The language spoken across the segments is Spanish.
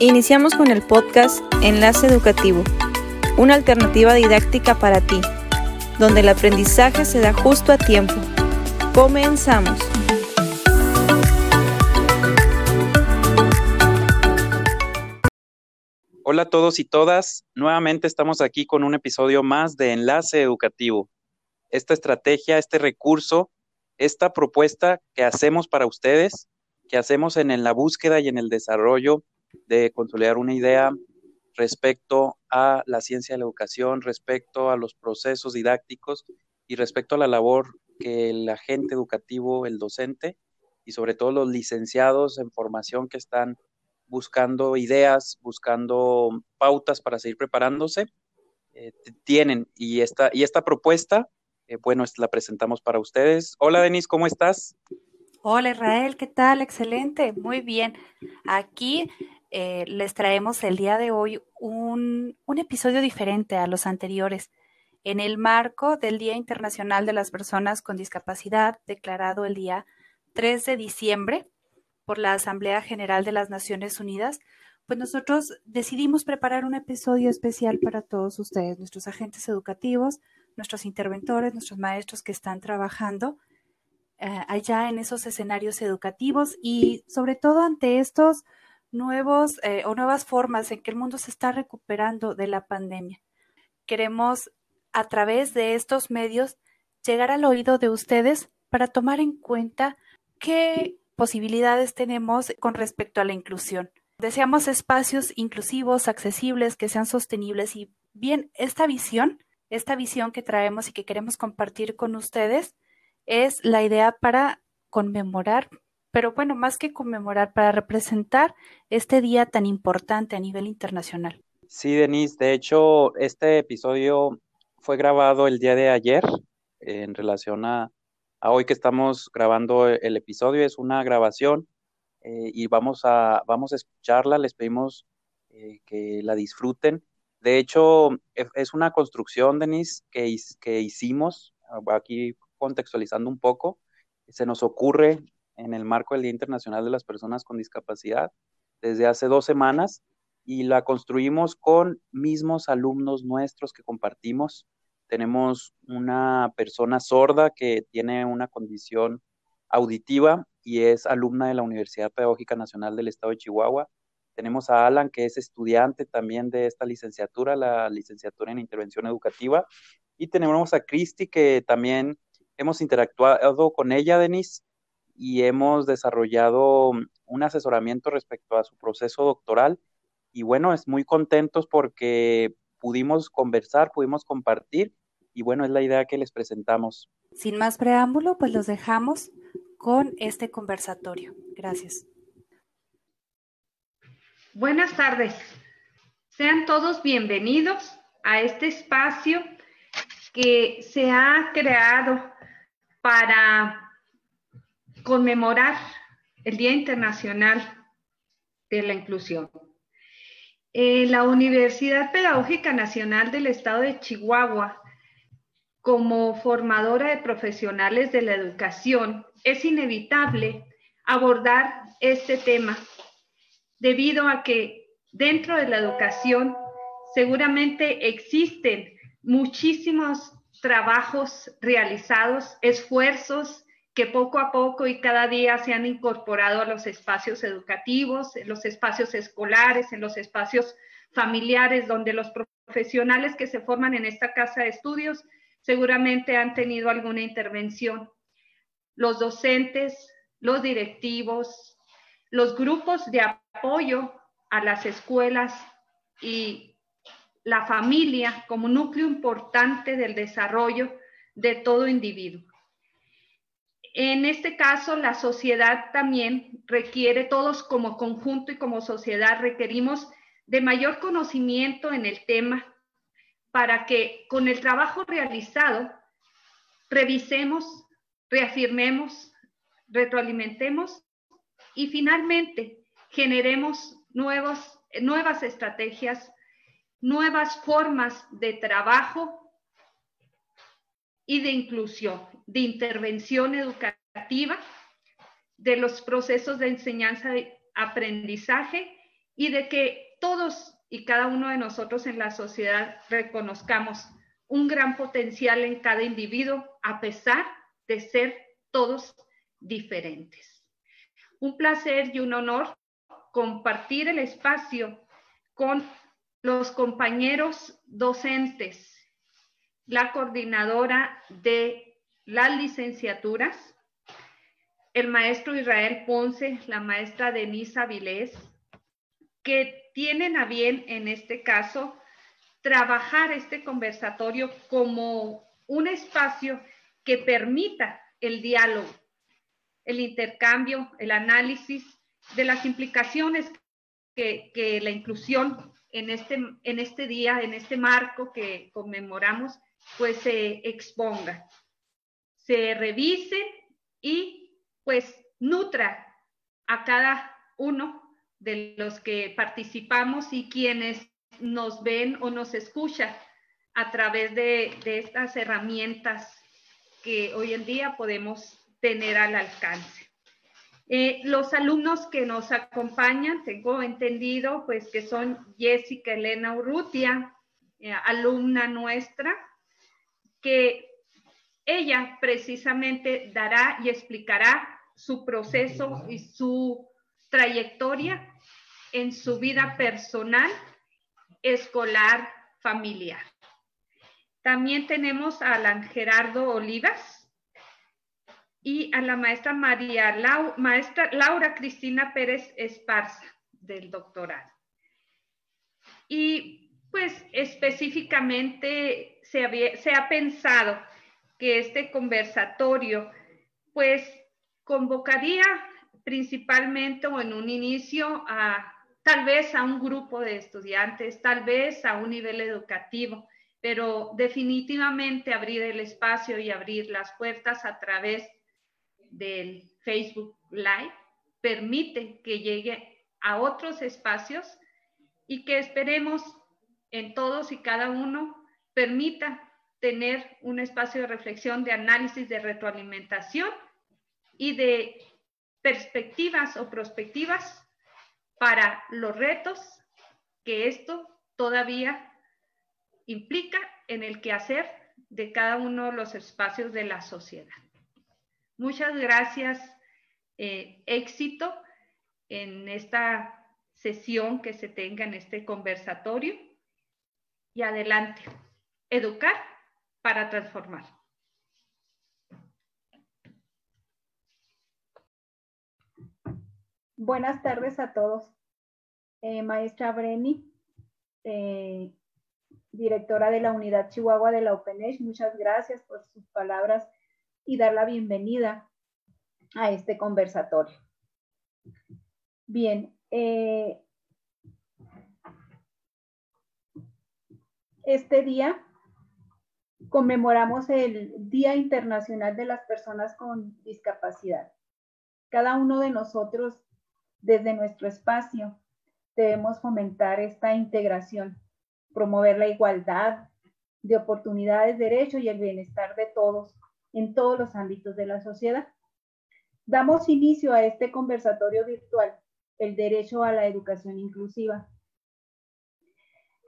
Iniciamos con el podcast Enlace Educativo, una alternativa didáctica para ti, donde el aprendizaje se da justo a tiempo. Comenzamos. Hola a todos y todas, nuevamente estamos aquí con un episodio más de Enlace Educativo. Esta estrategia, este recurso, esta propuesta que hacemos para ustedes, que hacemos en, la búsqueda y en el desarrollo de consolidar una idea respecto a la ciencia de la educación, respecto a los procesos didácticos y respecto a la labor que el agente educativo, el docente y sobre todo los licenciados en formación que están buscando ideas, buscando pautas para seguir preparándose, eh, tienen. Y esta, y esta propuesta, eh, bueno, la presentamos para ustedes. Hola, Denise, ¿cómo estás? Hola, Israel, ¿qué tal? Excelente, muy bien. Aquí eh, les traemos el día de hoy un, episodio diferente a los anteriores. En el marco del Día Internacional de las Personas con Discapacidad, declarado el día 3 de diciembre por la Asamblea General de las Naciones Unidas, pues nosotros decidimos preparar un episodio especial para todos ustedes, nuestros agentes educativos, nuestros interventores, nuestros maestros que están trabajando eh, allá en esos escenarios educativos y sobre todo ante estos nuevos eh, o nuevas formas en que el mundo se está recuperando de la pandemia. Queremos a través de estos medios llegar al oído de ustedes para tomar en cuenta qué posibilidades tenemos con respecto a la inclusión. Deseamos espacios inclusivos, accesibles, que sean sostenibles y bien, esta visión, esta visión que traemos y que queremos compartir con ustedes es la idea para conmemorar pero bueno, más que conmemorar, para representar este día tan importante a nivel internacional. Sí, Denise, de hecho, este episodio fue grabado el día de ayer en relación a, hoy que estamos grabando el episodio. Es una grabación eh, y vamos a, vamos a escucharla. Les pedimos eh, que la disfruten. De hecho, e, es una construcción, Denise, que, que hicimos, aquí contextualizando un poco. Se nos ocurre en el marco del Día Internacional de las Personas con Discapacidad desde hace dos semanas y la construimos con mismos alumnos nuestros que compartimos. Tenemos una persona sorda que tiene una condición auditiva y es alumna de la Universidad Pedagógica Nacional del Estado de Chihuahua. Tenemos a Alan, que es estudiante también de esta licenciatura, la licenciatura en intervención educativa. Y tenemos a Cristi, que también hemos interactuado con ella, Denise, y hemos desarrollado un asesoramiento respecto a su proceso doctoral y bueno, es muy contentos porque pudimos conversar, pudimos compartir y bueno, es la idea que les presentamos. Sin más preámbulo, pues los dejamos con este conversatorio. Gracias. Buenas tardes. Sean todos bienvenidos a este espacio que se ha creado para conmemorar el Día Internacional de la Inclusión. Eh, la Universidad Pedagógica Nacional del Estado de Chihuahua, como formadora de profesionales de la educación, es inevitable abordar este tema debido a que dentro de la educación seguramente existen muchísimos trabajos realizados, esfuerzos que poco a poco y cada día se han incorporado a los espacios educativos, en los espacios escolares, en los espacios familiares, donde los profesionales que se forman en esta casa de estudios seguramente han tenido alguna intervención. Los docentes, los directivos, los grupos de apoyo a las escuelas y la familia como núcleo importante del desarrollo de todo individuo. En este caso, la sociedad también requiere, todos como conjunto y como sociedad requerimos de mayor conocimiento en el tema para que con el trabajo realizado revisemos, reafirmemos, retroalimentemos y finalmente generemos nuevas estrategias, nuevas formas de trabajo y de inclusión, de intervención educativa, de los procesos de enseñanza y aprendizaje y de que todos y cada uno de nosotros en la sociedad reconozcamos un gran potencial en cada individuo a pesar de ser todos diferentes. Un placer y un honor compartir el espacio con los compañeros docentes, la coordinadora de las licenciaturas, el maestro Israel Ponce, la maestra Denisa Vilés, que tienen a bien en este caso trabajar este conversatorio como un espacio que permita el diálogo, el intercambio, el análisis de las implicaciones que, que la inclusión en este, en este día, en este marco que conmemoramos, pues se exponga, se revise y pues nutra a cada uno de los que participamos y quienes nos ven o nos escuchan a través de, estas herramientas que hoy en día podemos tener al alcance. Eh, los alumnos que nos acompañan, tengo entendido, pues que son Jessica Elena Urrutia, eh, alumna nuestra, que ella precisamente dará y explicará su proceso y su trayectoria en su vida personal, escolar, familiar. También tenemos a Alan Gerardo Olivas, y a la maestra María maestra Laura Cristina Pérez Esparza del doctorado. Y pues específicamente se, ha pensado que este conversatorio pues convocaría principalmente o en un inicio a tal vez a un grupo de estudiantes, tal vez a un nivel educativo, pero definitivamente abrir el espacio y abrir las puertas a través del Facebook Live permite que llegue a otros espacios y que esperemos en todos y cada uno permita tener un espacio de reflexión, de análisis, de retroalimentación y de perspectivas o prospectivas para los retos que esto todavía implica en el quehacer de cada uno de los espacios de la sociedad. Muchas gracias. Eh, éxito en esta sesión que se tenga en este conversatorio. Y adelante. Educar para transformar. Buenas tardes a todos. Eh, maestra Breni, eh, directora de la unidad Chihuahua de la OpenEdge, muchas gracias por sus palabras y dar la bienvenida a este conversatorio. Bien, eh, este día conmemoramos el Día Internacional de las Personas con Discapacidad. Cada uno de nosotros, desde nuestro espacio, debemos fomentar esta integración, promover la igualdad de oportunidades, derechos y el bienestar de todos en todos los ámbitos de la sociedad. Damos inicio a este conversatorio virtual, el derecho a la educación inclusiva.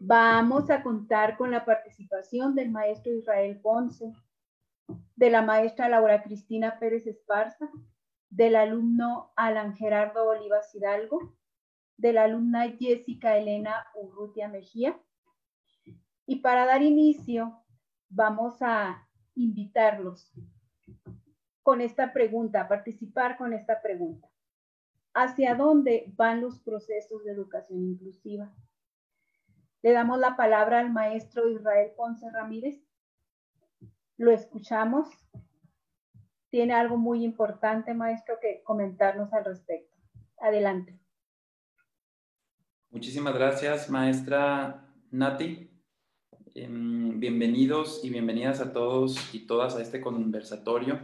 Vamos a contar con la participación del maestro Israel Ponce, de la maestra Laura Cristina Pérez Esparza, del alumno Alan Gerardo Olivas Hidalgo, de la alumna Jessica Elena Urrutia Mejía. Y para dar inicio, vamos a invitarlos con esta pregunta, a participar con esta pregunta. ¿Hacia dónde van los procesos de educación inclusiva? Le damos la palabra al maestro Israel Ponce Ramírez. Lo escuchamos. Tiene algo muy importante, maestro, que comentarnos al respecto. Adelante. Muchísimas gracias, maestra Nati. Em, bienvenidos y bienvenidas a todos y todas a este conversatorio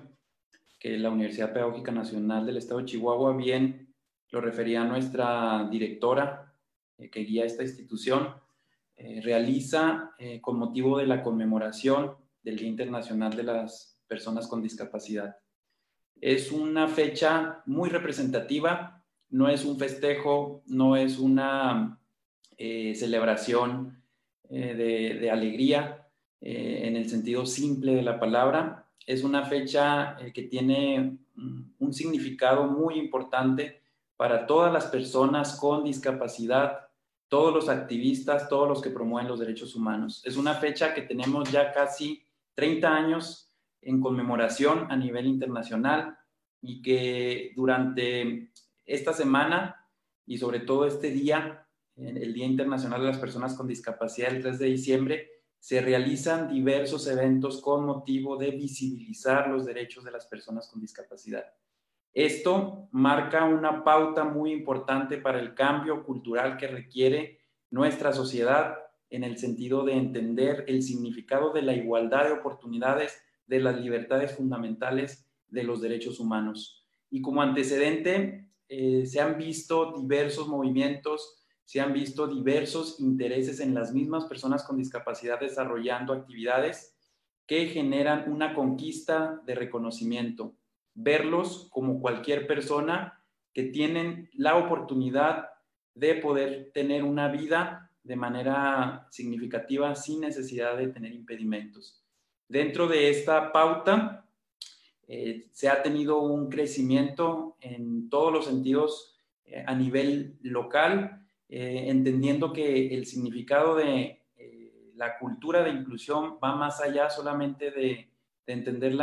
que la Universidad Pedagógica Nacional del Estado de Chihuahua bien lo refería a nuestra directora eh, que guía esta institución, eh, realiza eh, con motivo de la conmemoración del Día Internacional de las Personas con Discapacidad. Es una fecha muy representativa no es un festejo, no es una eh, celebración de, alegría en el sentido simple de la palabra. Es una fecha que tiene un significado muy importante para todas las personas con discapacidad, todos los activistas, todos los que promueven los derechos humanos. Es una fecha que tenemos ya casi 30 años en conmemoración a nivel internacional y que durante esta semana y sobre todo este día, el Día Internacional de las Personas con Discapacidad, el 3 de diciembre, se realizan diversos eventos con motivo de visibilizar los derechos de las personas con discapacidad. Esto marca una pauta muy importante para el cambio cultural que requiere nuestra sociedad en el sentido de entender el significado de la igualdad de oportunidades, de las libertades fundamentales, de los derechos humanos. Y como antecedente, eh, se han visto diversos movimientos, se han visto diversos intereses en las mismas personas con discapacidad desarrollando actividades que generan una conquista de reconocimiento verlos como cualquier persona que tienen la oportunidad de poder tener una vida de manera significativa sin necesidad de tener impedimentos. Dentro de esta pauta eh, se ha tenido un crecimiento en todos los sentidos eh, a nivel local, eh, entendiendo que el significado de la cultura de inclusión va más allá solamente de de entender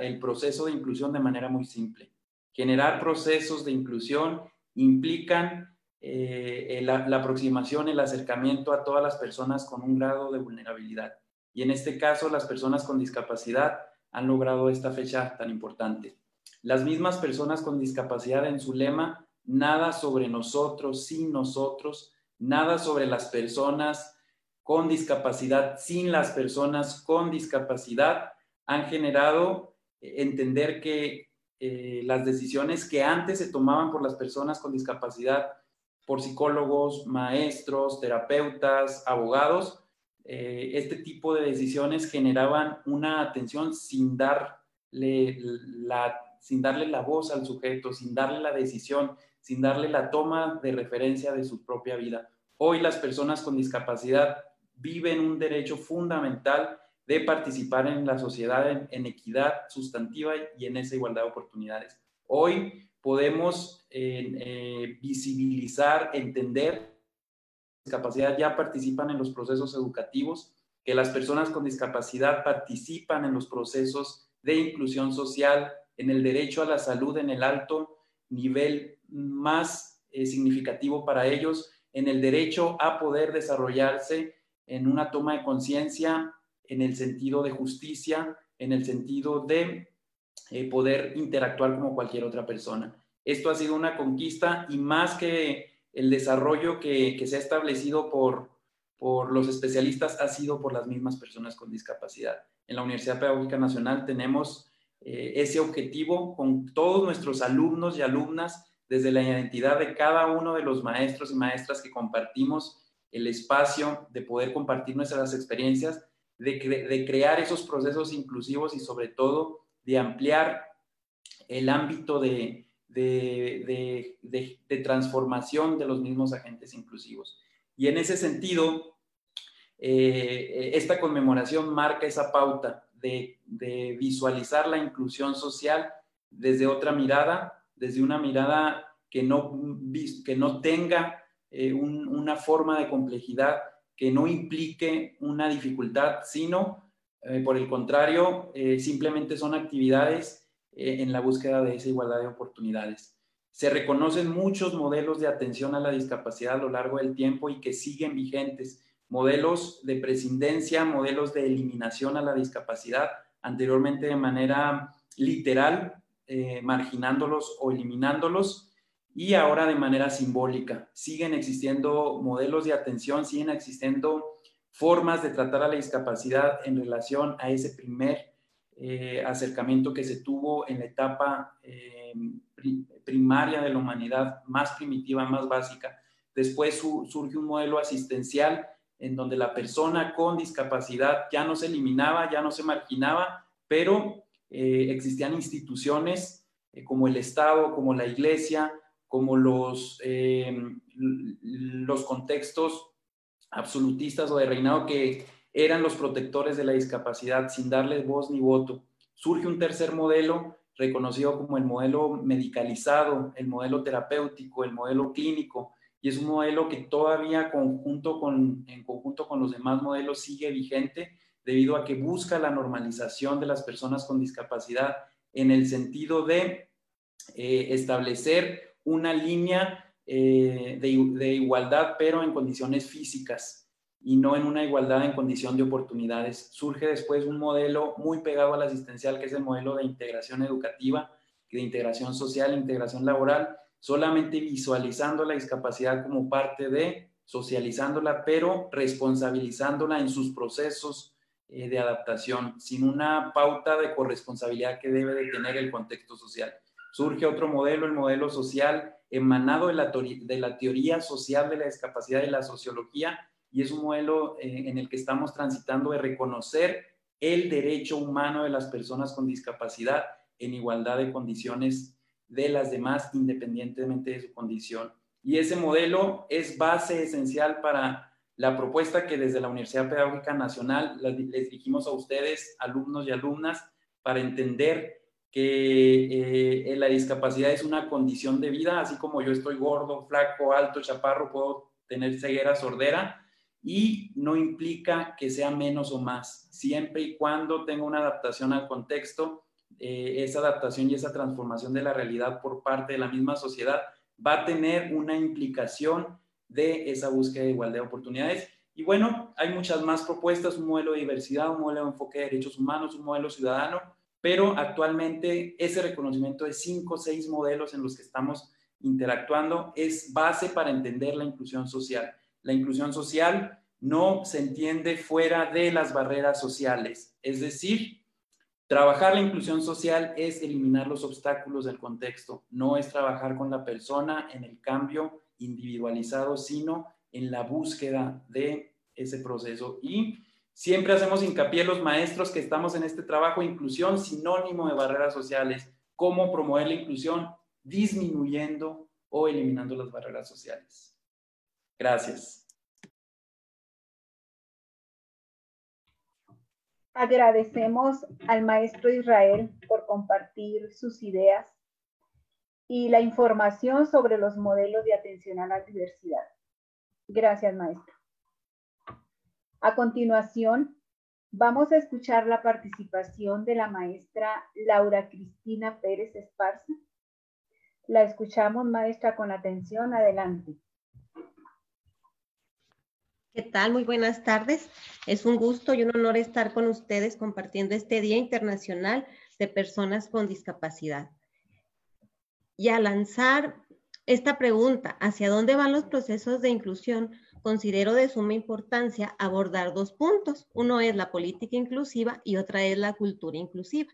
el proceso de inclusión de manera muy simple. Generar procesos de inclusión implican eh, la, la, aproximación, el acercamiento a todas las personas con un grado de vulnerabilidad. Y en este caso, las personas con discapacidad han logrado esta fecha tan importante. Las mismas personas con discapacidad en su lema, nada sobre nosotros, sin nosotros, nada sobre las personas con discapacidad, sin las personas con discapacidad, han generado eh, entender que eh, las decisiones que antes se tomaban por las personas con discapacidad, por psicólogos, maestros, terapeutas, abogados, eh, este tipo de decisiones generaban una atención sin darle la, sin darle la voz al sujeto, sin darle la decisión, sin darle la toma de referencia de su propia vida. Hoy las personas con discapacidad viven un derecho fundamental de participar en la sociedad en, equidad sustantiva y en esa igualdad de oportunidades. Hoy podemos eh, visibilizar, entender discapacidad ya participan en los procesos educativos, que las personas con discapacidad participan en los procesos de inclusión social, en el derecho a la salud en el alto nivel más eh, significativo para ellos, en el derecho a poder desarrollarse en una toma de conciencia en el sentido de justicia, en el sentido de eh, poder interactuar como cualquier otra persona. Esto ha sido una conquista y más que el desarrollo que, se ha establecido por, por los especialistas ha sido por las mismas personas con discapacidad. En la Universidad Pedagógica Nacional tenemos eh, ese objetivo con todos nuestros alumnos y alumnas desde la identidad de cada uno de los maestros y maestras que compartimos el espacio de poder compartir nuestras experiencias de, crear esos procesos inclusivos y sobre todo de ampliar el ámbito de, de, transformación de los mismos agentes inclusivos. Y en ese sentido, eh, esta conmemoración marca esa pauta de, visualizar la inclusión social desde otra mirada, desde una mirada que no, que no tenga eh, una forma de complejidad que no implique una dificultad, sino, eh, por el contrario, eh, simplemente son actividades eh, en la búsqueda de esa igualdad de oportunidades. Se reconocen muchos modelos de atención a la discapacidad a lo largo del tiempo y que siguen vigentes, modelos de prescindencia, modelos de eliminación a la discapacidad, anteriormente de manera literal, marginándolos o eliminándolos, y ahora de manera simbólica. Siguen existiendo modelos de atención, siguen existiendo formas de tratar a la discapacidad en relación a ese primer eh, acercamiento que se tuvo en la etapa eh, primaria de la humanidad, más primitiva, más básica. Después surge un modelo asistencial en donde la persona con discapacidad ya no se eliminaba, ya no se marginaba, pero eh, existían instituciones como el Estado, como la Iglesia, como los, em, los contextos absolutistas o de reinado que eran los protectores de la discapacidad sin darles voz ni voto. Surge un tercer modelo reconocido como el modelo medicalizado, el modelo terapéutico, el modelo clínico, y es un modelo que todavía conjunto con, en conjunto con los demás modelos sigue vigente debido a que busca la normalización de las personas con discapacidad en el sentido de eh, establecer una línea eh, de, igualdad, pero en condiciones físicas y no en una igualdad en condición de oportunidades. Surge después un modelo muy pegado al asistencial, que es el modelo de integración educativa, de integración social, integración laboral, solamente visualizando la discapacidad como parte de, socializándola, pero responsabilizándola en sus procesos eh, de adaptación, sin una pauta de corresponsabilidad que debe de tener el contexto social. Surge otro modelo, el modelo social, emanado de la, teoría social de la discapacidad y la sociología, y es un modelo eh, en el que estamos transitando de reconocer el derecho humano de las personas con discapacidad en igualdad de condiciones de las demás, independientemente de su condición. Y ese modelo es base esencial para la propuesta que desde la Universidad Pedagógica Nacional les dijimos a ustedes, alumnos y alumnas, para entender que eh, la discapacidad es una condición de vida, así como yo estoy gordo, flaco, alto, chaparro, puedo tener ceguera, sordera, y no implica que sea menos o más, siempre y cuando tenga una adaptación al contexto, eh, esa adaptación y esa transformación de la realidad por parte de la misma sociedad va a tener una implicación de esa búsqueda de igualdad de oportunidades. Y bueno, hay muchas más propuestas, un modelo de diversidad, un modelo de enfoque de derechos humanos, un modelo ciudadano, pero actualmente ese reconocimiento de cinco o seis modelos en los que estamos interactuando es base para entender la inclusión social la inclusión social no se entiende fuera de las barreras sociales. Es decir, trabajar la inclusión social es eliminar los obstáculos del contexto, no es trabajar con la persona en el cambio individualizado, sino en la búsqueda de ese proceso. Y siempre hacemos hincapié los maestros que estamos en este trabajo, inclusión sinónimo de barreras sociales, cómo promover la inclusión disminuyendo o eliminando las barreras sociales. Gracias. Agradecemos al maestro Israel por compartir sus ideas y la información sobre los modelos de atención a la diversidad. Gracias, maestro. A continuación, vamos a escuchar la participación de la maestra Laura Cristina Pérez Esparza. La escuchamos, maestra, con atención. Adelante. ¿Qué tal? Muy buenas tardes. Es un gusto y un honor estar con ustedes compartiendo este Día Internacional de Personas con Discapacidad. Y al lanzar esta pregunta, ¿hacia dónde van los procesos de inclusión? Considero de suma importancia abordar dos puntos. Uno es la política inclusiva y otra es la cultura inclusiva.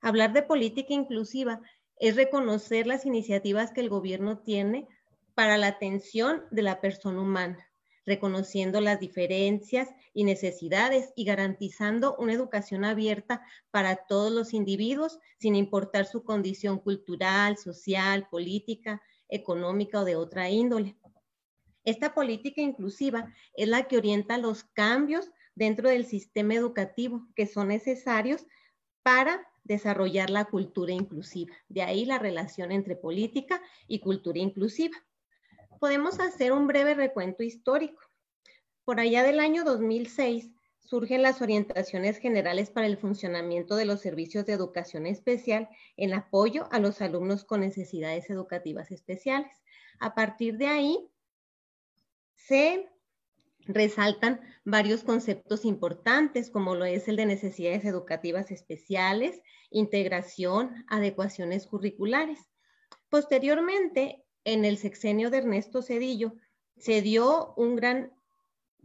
Hablar de política inclusiva es reconocer las iniciativas que el gobierno tiene para la atención de la persona humana reconociendo las diferencias y necesidades y garantizando una educación abierta para todos los individuos, sin importar su condición cultural, social, política, económica o de otra índole. Esta política inclusiva es la que orienta los cambios dentro del sistema educativo que son necesarios para desarrollar la cultura inclusiva. De ahí la relación entre política y cultura inclusiva podemos hacer un breve recuento histórico. Por allá del año 2006 surgen las orientaciones generales para el funcionamiento de los servicios de educación especial en apoyo a los alumnos con necesidades educativas especiales. A partir de ahí se resaltan varios conceptos importantes, como lo es el de necesidades educativas especiales, integración, adecuaciones curriculares. Posteriormente, en el sexenio de Ernesto Cedillo, se dio un gran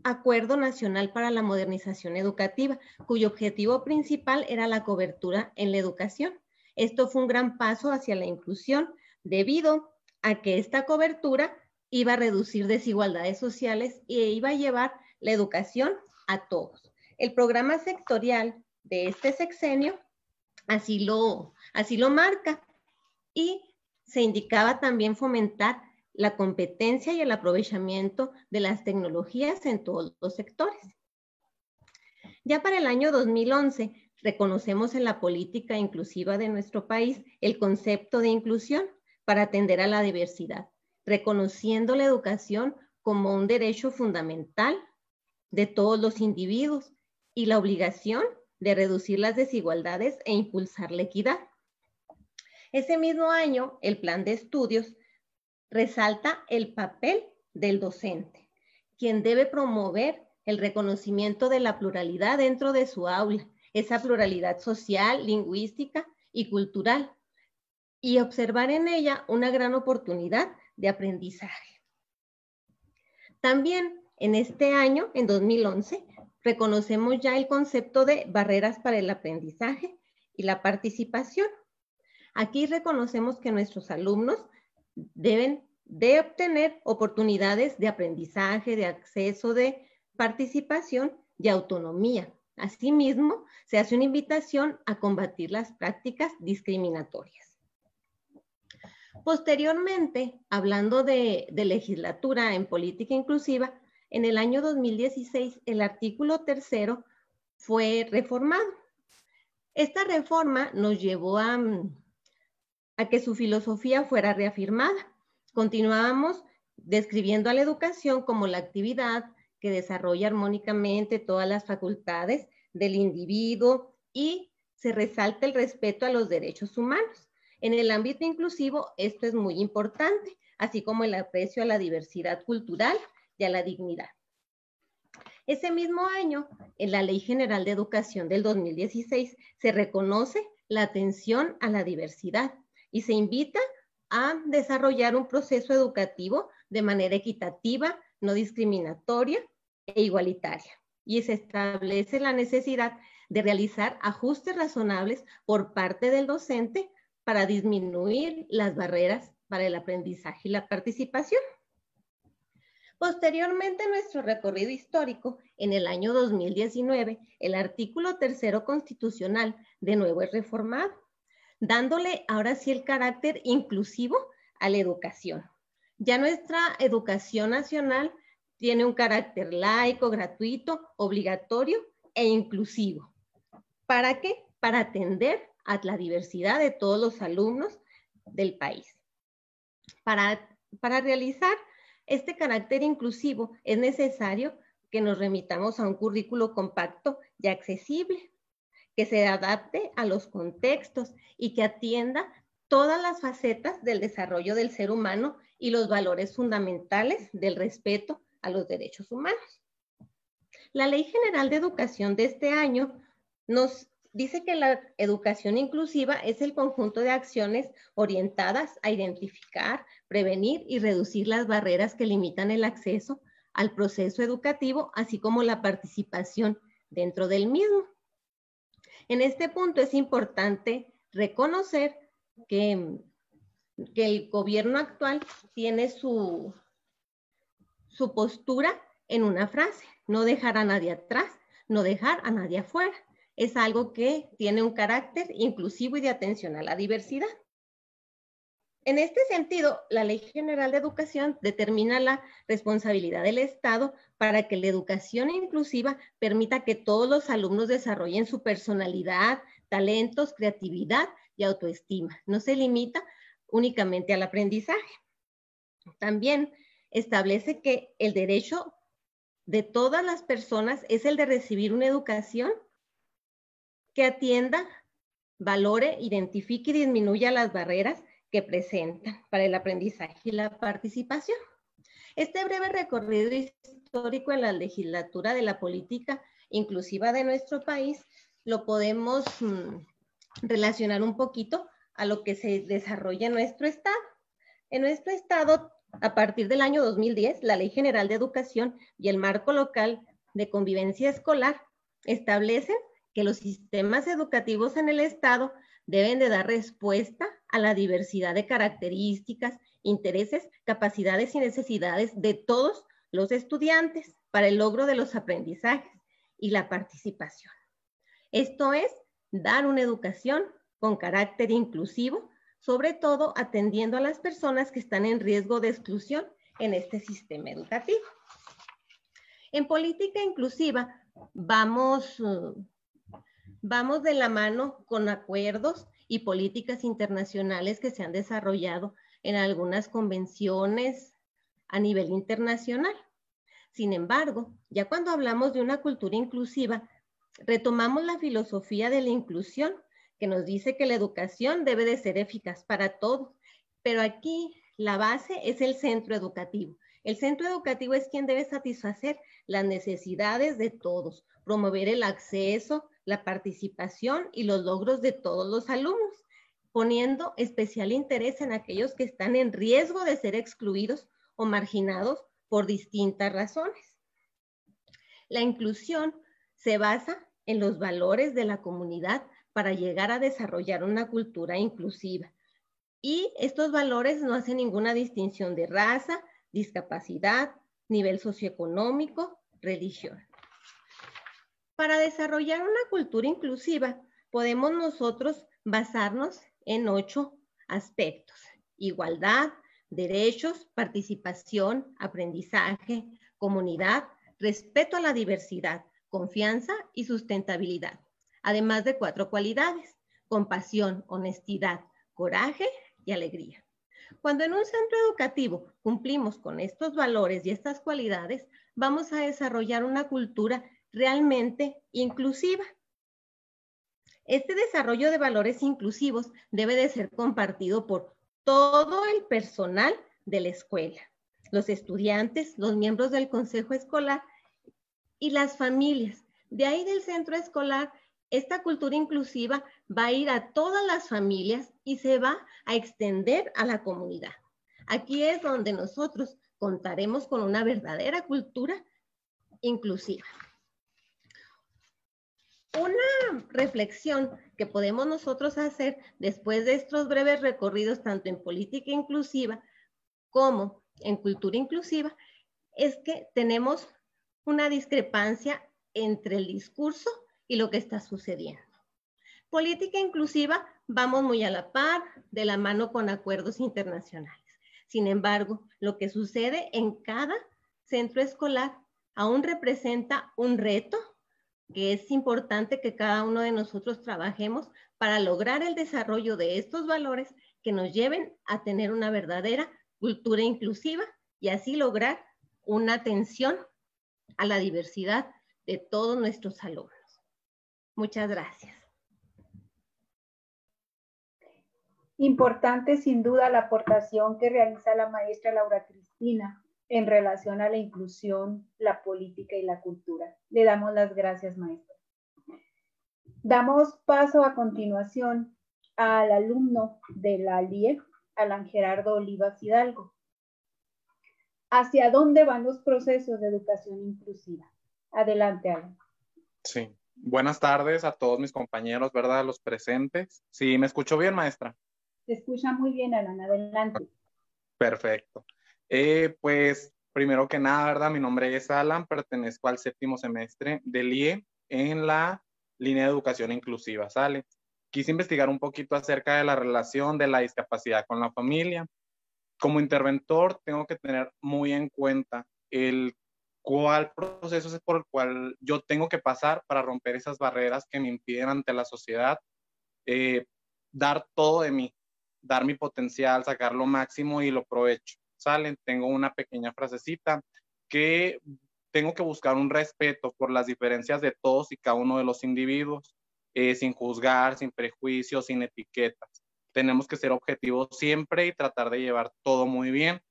acuerdo nacional para la modernización educativa, cuyo objetivo principal era la cobertura en la educación. Esto fue un gran paso hacia la inclusión debido a que esta cobertura iba a reducir desigualdades sociales e iba a llevar la educación a todos. El programa sectorial de este sexenio así lo, así lo marca y se indicaba también fomentar la competencia y el aprovechamiento de las tecnologías en todos los sectores. Ya para el año 2011 reconocemos en la política inclusiva de nuestro país el concepto de inclusión para atender a la diversidad, reconociendo la educación como un derecho fundamental de todos los individuos y la obligación de reducir las desigualdades e impulsar la equidad. Ese mismo año, el plan de estudios resalta el papel del docente, quien debe promover el reconocimiento de la pluralidad dentro de su aula, esa pluralidad social, lingüística y cultural, y observar en ella una gran oportunidad de aprendizaje. También en este año, en 2011, reconocemos ya el concepto de barreras para el aprendizaje y la participación. Aquí reconocemos que nuestros alumnos deben de obtener oportunidades de aprendizaje, de acceso, de participación y autonomía. Asimismo, se hace una invitación a combatir las prácticas discriminatorias. Posteriormente, hablando de, legislatura en política inclusiva, en el año 2016 el artículo tercero fue reformado. Esta reforma nos llevó a, a que su filosofía fuera reafirmada. Continuábamos describiendo a la educación como la actividad que desarrolla armónicamente todas las facultades del individuo y se resalta el respeto a los derechos humanos. En el ámbito inclusivo, esto es muy importante, así como el aprecio a la diversidad cultural y a la dignidad. Ese mismo año, en la Ley General de Educación del 2016, se reconoce la atención a la diversidad y se invita a desarrollar un proceso educativo de manera equitativa, no discriminatoria e igualitaria. Y se establece la necesidad de realizar ajustes razonables por parte del docente para disminuir las barreras para el aprendizaje y la participación. Posteriormente, en nuestro recorrido histórico, en el año 2019, el artículo tercero constitucional de nuevo es reformado dándole ahora sí el carácter inclusivo a la educación. Ya nuestra educación nacional tiene un carácter laico, gratuito, obligatorio e inclusivo. ¿Para qué? Para atender a la diversidad de todos los alumnos del país. Para, para realizar este carácter inclusivo es necesario que nos remitamos a un currículo compacto y accesible, que se adapte a los contextos y que atienda todas las facetas del desarrollo del ser humano y los valores fundamentales del respeto a los derechos humanos. La Ley General de Educación de este año nos dice que la educación inclusiva es el conjunto de acciones orientadas a identificar, prevenir y reducir las barreras que limitan el acceso al proceso educativo, así como la participación dentro del mismo. En este punto es importante reconocer que, el gobierno actual tiene su, su postura en una frase, no dejar a nadie atrás, no dejar a nadie afuera. Es algo que tiene un carácter inclusivo y de atención a la diversidad. En este sentido, la Ley General de Educación determina la responsabilidad del Estado para que la educación inclusiva permita que todos los alumnos desarrollen su personalidad, talentos, creatividad y autoestima. No se limita únicamente al aprendizaje. También establece que el derecho de todas las personas es el de recibir una educación que atienda, valore, identifique y disminuya las barreras que presentan para el aprendizaje y la participación. Este breve recorrido histórico en la legislatura de la política inclusiva de nuestro país lo podemos mm, relacionar un poquito a lo que se desarrolla en nuestro estado. En nuestro estado, a partir del año 2010, la Ley General de Educación y el marco local de convivencia escolar establecen que los sistemas educativos en el estado deben de dar respuesta a la diversidad de características, intereses, capacidades y necesidades de todos los estudiantes para el logro de los aprendizajes y la participación. Esto es dar una educación con carácter inclusivo sobre todo atendiendo a las personas que están en riesgo de exclusión en este sistema educativo. En política inclusiva vamos, vamos de la mano con acuerdos y políticas internacionales que se han desarrollado en algunas convenciones a nivel internacional. Sin embargo, ya cuando hablamos de una cultura inclusiva, retomamos la filosofía de la inclusión que nos dice que la educación debe de ser eficaz para todos, pero aquí la base es el centro educativo. El centro educativo es quien debe satisfacer las necesidades de todos, promover el acceso, la participación y los logros de todos los alumnos, poniendo especial interés en aquellos que están en riesgo de ser excluidos o marginados por distintas razones. La inclusión se basa en los valores de la comunidad para llegar a desarrollar una cultura inclusiva. Y estos valores no hacen ninguna distinción de raza, discapacidad, nivel socioeconómico, religión. Para desarrollar una cultura inclusiva, podemos nosotros basarnos en ocho aspectos. Igualdad, derechos, participación, aprendizaje, comunidad, respeto a la diversidad, confianza y sustentabilidad, además de cuatro cualidades, compasión, honestidad, coraje y alegría. Cuando en un centro educativo cumplimos con estos valores y estas cualidades, vamos a desarrollar una cultura realmente inclusiva. Este desarrollo de valores inclusivos debe de ser compartido por todo el personal de la escuela, los estudiantes, los miembros del consejo escolar y las familias. De ahí del centro escolar, esta cultura inclusiva va a ir a todas las familias y se va a extender a la comunidad. Aquí es donde nosotros contaremos con una verdadera cultura inclusiva. Una reflexión que podemos nosotros hacer después de estos breves recorridos, tanto en política inclusiva como en cultura inclusiva, es que tenemos una discrepancia entre el discurso y lo que está sucediendo. Política inclusiva, vamos muy a la par, de la mano con acuerdos internacionales. Sin embargo, lo que sucede en cada centro escolar aún representa un reto que es importante que cada uno de nosotros trabajemos para lograr el desarrollo de estos valores que nos lleven a tener una verdadera cultura inclusiva y así lograr una atención a la diversidad de todos nuestros alumnos. Muchas gracias. Importante sin duda la aportación que realiza la maestra Laura Cristina en relación a la inclusión, la política y la cultura. Le damos las gracias, maestra. Damos paso a continuación al alumno de la LIE, Alan Gerardo Olivas Hidalgo. ¿Hacia dónde van los procesos de educación inclusiva? Adelante, Alan. Sí. Buenas tardes a todos mis compañeros, ¿verdad? Los presentes. Sí, ¿me escucho bien, maestra? Se escucha muy bien, Alan. Adelante. Perfecto. Eh, pues primero que nada, ¿verdad? Mi nombre es Alan, pertenezco al séptimo semestre del IE en la línea de educación inclusiva, ¿sale? Quise investigar un poquito acerca de la relación de la discapacidad con la familia. Como interventor, tengo que tener muy en cuenta el cuál proceso es por el cual yo tengo que pasar para romper esas barreras que me impiden ante la sociedad eh, dar todo de mí, dar mi potencial, sacar lo máximo y lo provecho salen, tengo una pequeña frasecita que tengo que buscar un respeto por las diferencias de todos y cada uno de los individuos, eh, sin juzgar, sin prejuicios, sin etiquetas. Tenemos que ser objetivos siempre y tratar de llevar todo muy bien.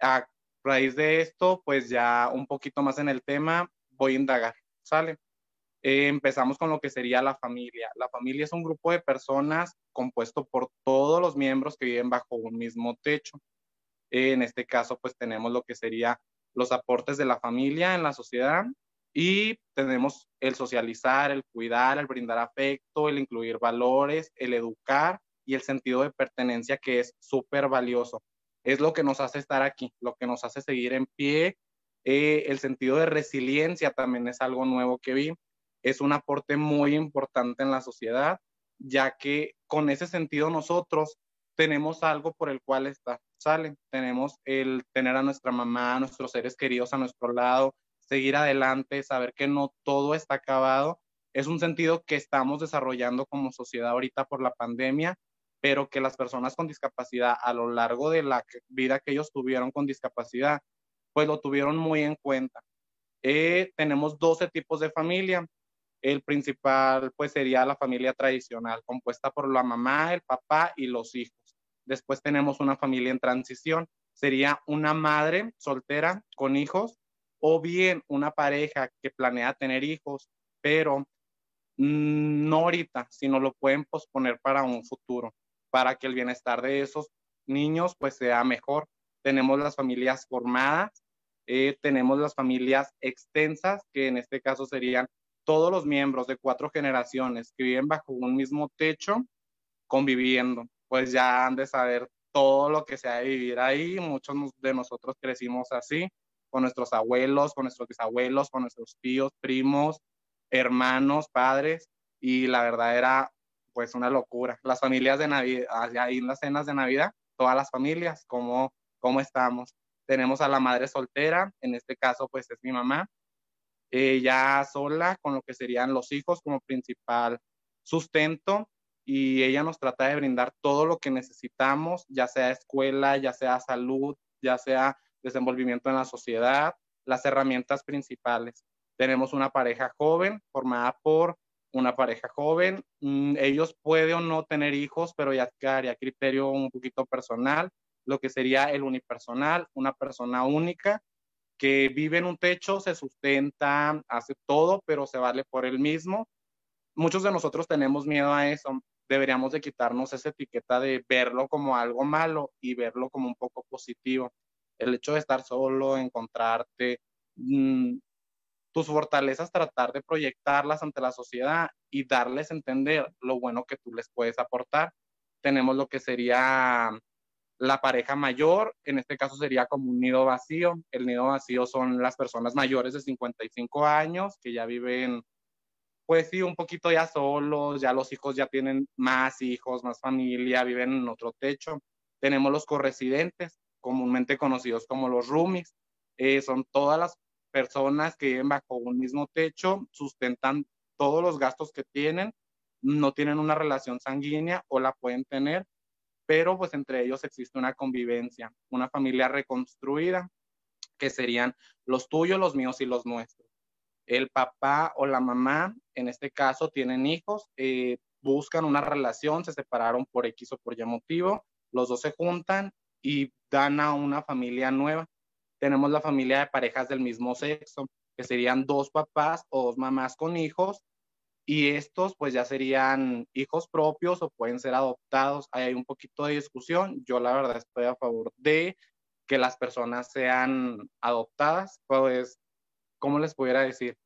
A raíz de esto, pues ya un poquito más en el tema, voy a indagar, ¿sale? Eh, empezamos con lo que sería la familia. La familia es un grupo de personas compuesto por todos los miembros que viven bajo un mismo techo. En este caso, pues tenemos lo que sería los aportes de la familia en la sociedad y tenemos el socializar, el cuidar, el brindar afecto, el incluir valores, el educar y el sentido de pertenencia que es súper valioso. Es lo que nos hace estar aquí, lo que nos hace seguir en pie. Eh, el sentido de resiliencia también es algo nuevo que vi. Es un aporte muy importante en la sociedad, ya que con ese sentido nosotros tenemos algo por el cual está, sale. Tenemos el tener a nuestra mamá, a nuestros seres queridos a nuestro lado, seguir adelante, saber que no todo está acabado. Es un sentido que estamos desarrollando como sociedad ahorita por la pandemia, pero que las personas con discapacidad a lo largo de la vida que ellos tuvieron con discapacidad, pues lo tuvieron muy en cuenta. Eh, tenemos 12 tipos de familia. El principal, pues, sería la familia tradicional, compuesta por la mamá, el papá y los hijos. Después tenemos una familia en transición. Sería una madre soltera con hijos o bien una pareja que planea tener hijos, pero mm, no ahorita, sino lo pueden posponer para un futuro, para que el bienestar de esos niños pues sea mejor. Tenemos las familias formadas, eh, tenemos las familias extensas, que en este caso serían todos los miembros de cuatro generaciones que viven bajo un mismo techo conviviendo, pues ya han de saber todo lo que se ha de vivir ahí. Muchos de nosotros crecimos así, con nuestros abuelos, con nuestros bisabuelos, con nuestros tíos, primos, hermanos, padres, y la verdad era pues una locura. Las familias de Navidad, ahí en las cenas de Navidad, todas las familias, ¿cómo, cómo estamos? Tenemos a la madre soltera, en este caso pues es mi mamá, ella sola con lo que serían los hijos como principal sustento y ella nos trata de brindar todo lo que necesitamos, ya sea escuela, ya sea salud, ya sea desenvolvimiento en la sociedad, las herramientas principales. Tenemos una pareja joven formada por una pareja joven. Mm, ellos pueden o no tener hijos, pero ya quedaría criterio un poquito personal, lo que sería el unipersonal, una persona única que vive en un techo, se sustenta, hace todo, pero se vale por él mismo. Muchos de nosotros tenemos miedo a eso. Deberíamos de quitarnos esa etiqueta de verlo como algo malo y verlo como un poco positivo el hecho de estar solo, encontrarte, mm, tus fortalezas, tratar de proyectarlas ante la sociedad y darles a entender lo bueno que tú les puedes aportar. Tenemos lo que sería la pareja mayor, en este caso sería como un nido vacío. El nido vacío son las personas mayores de 55 años que ya viven, pues sí, un poquito ya solos, ya los hijos ya tienen más hijos, más familia, viven en otro techo. Tenemos los corresidentes, comúnmente conocidos como los roomies. Eh, son todas las personas que viven bajo un mismo techo, sustentan todos los gastos que tienen, no tienen una relación sanguínea o la pueden tener, pero pues entre ellos existe una convivencia, una familia reconstruida, que serían los tuyos, los míos y los nuestros. El papá o la mamá, en este caso, tienen hijos, eh, buscan una relación, se separaron por X o por Y motivo, los dos se juntan y dan a una familia nueva. Tenemos la familia de parejas del mismo sexo, que serían dos papás o dos mamás con hijos, y estos pues ya serían hijos propios o pueden ser adoptados. Ahí hay un poquito de discusión. Yo la verdad estoy a favor de que las personas sean adoptadas, pues, ¿cómo les pudiera decir?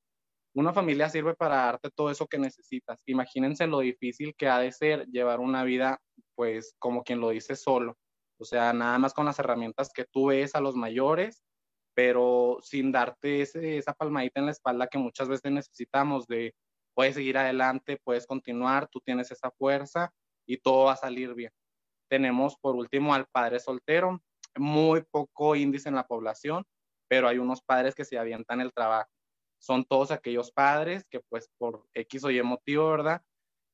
Una familia sirve para darte todo eso que necesitas. Imagínense lo difícil que ha de ser llevar una vida, pues, como quien lo dice solo. O sea, nada más con las herramientas que tú ves a los mayores, pero sin darte esa palmadita en la espalda que muchas veces necesitamos de puedes seguir adelante, puedes continuar, tú tienes esa fuerza y todo va a salir bien. Tenemos por último al padre soltero, muy poco índice en la población, pero hay unos padres que se avientan el trabajo. Son todos aquellos padres que pues por X o Y motivo, ¿verdad?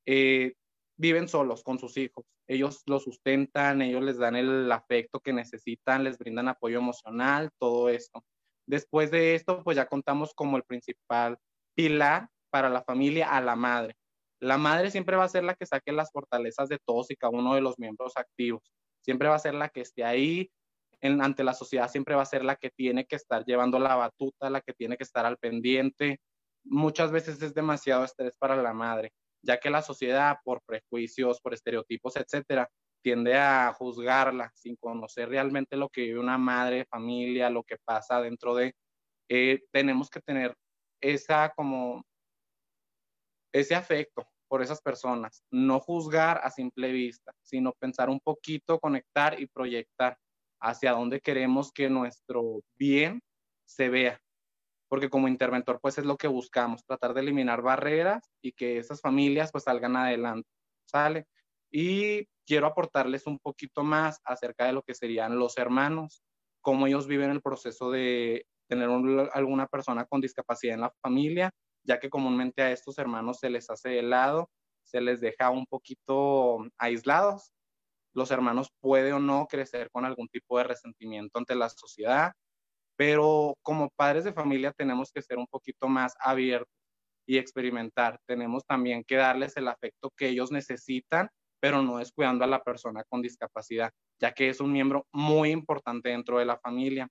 Eh, viven solos con sus hijos. Ellos los sustentan, ellos les dan el afecto que necesitan, les brindan apoyo emocional, todo esto. Después de esto, pues ya contamos como el principal pilar para la familia a la madre. La madre siempre va a ser la que saque las fortalezas de todos y cada uno de los miembros activos. Siempre va a ser la que esté ahí ante la sociedad, siempre va a ser la que tiene que estar llevando la batuta, la que tiene que estar al pendiente. Muchas veces es demasiado estrés para la madre ya que la sociedad por prejuicios, por estereotipos, etcétera, tiende a juzgarla sin conocer realmente lo que vive una madre, familia, lo que pasa dentro de, eh, tenemos que tener esa como, ese afecto por esas personas, no juzgar a simple vista, sino pensar un poquito, conectar y proyectar hacia dónde queremos que nuestro bien se vea, porque como interventor pues es lo que buscamos, tratar de eliminar barreras y que esas familias pues salgan adelante, ¿sale? Y quiero aportarles un poquito más acerca de lo que serían los hermanos, cómo ellos viven el proceso de tener alguna persona con discapacidad en la familia, ya que comúnmente a estos hermanos se les hace de lado, se les deja un poquito aislados. Los hermanos pueden o no crecer con algún tipo de resentimiento ante la sociedad, pero como padres de familia tenemos que ser un poquito más abiertos y experimentar. Tenemos también que darles el afecto que ellos necesitan, pero no descuidando a la persona con discapacidad, ya que es un miembro muy importante dentro de la familia.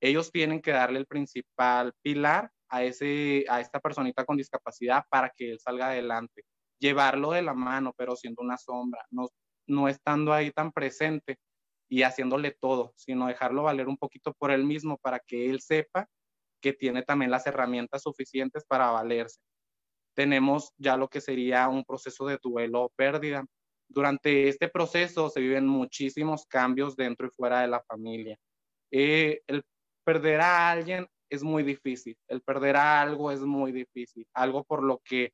Ellos tienen que darle el principal pilar a, ese, a esta personita con discapacidad para que él salga adelante. Llevarlo de la mano, pero siendo una sombra, no, no estando ahí tan presente y haciéndole todo, sino dejarlo valer un poquito por él mismo para que él sepa que tiene también las herramientas suficientes para valerse. Tenemos ya lo que sería un proceso de duelo o pérdida. Durante este proceso se viven muchísimos cambios dentro y fuera de la familia. Eh, el perder a alguien es muy difícil, el perder a algo es muy difícil, algo por lo que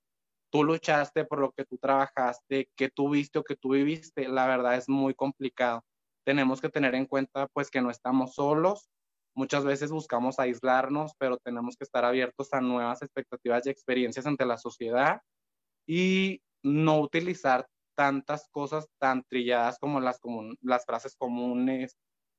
tú luchaste, por lo que tú trabajaste, que tú viste o que tú viviste, la verdad es muy complicado. Tenemos que tener en cuenta pues que no estamos solos, muchas veces buscamos aislarnos, pero tenemos que estar abiertos a nuevas expectativas y experiencias ante la sociedad y no utilizar tantas cosas tan trilladas como las, las frases comunes,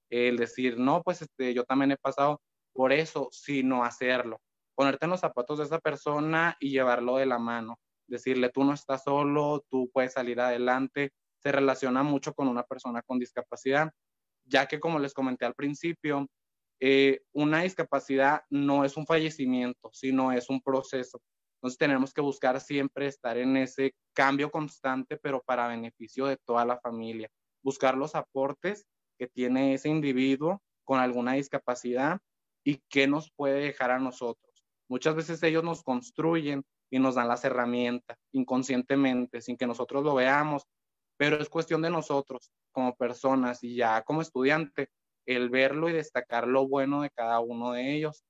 el decir, no, pues este, yo también he pasado por eso, sino hacerlo. Ponerte en los zapatos de esa persona y llevarlo de la mano. Decirle, tú no estás solo, tú puedes salir adelante. Se relaciona mucho con una persona con discapacidad, ya que como les comenté al principio, eh, una discapacidad no es un fallecimiento, sino es un proceso. Entonces tenemos que buscar siempre estar en ese cambio constante, pero para beneficio de toda la familia. Buscar los aportes que tiene ese individuo con alguna discapacidad y qué nos puede dejar a nosotros. Muchas veces ellos nos construyen y nos dan las herramientas inconscientemente, sin que nosotros lo veamos, pero es cuestión de nosotros como personas y ya como estudiante, el verlo y destacar lo bueno de cada uno de ellos.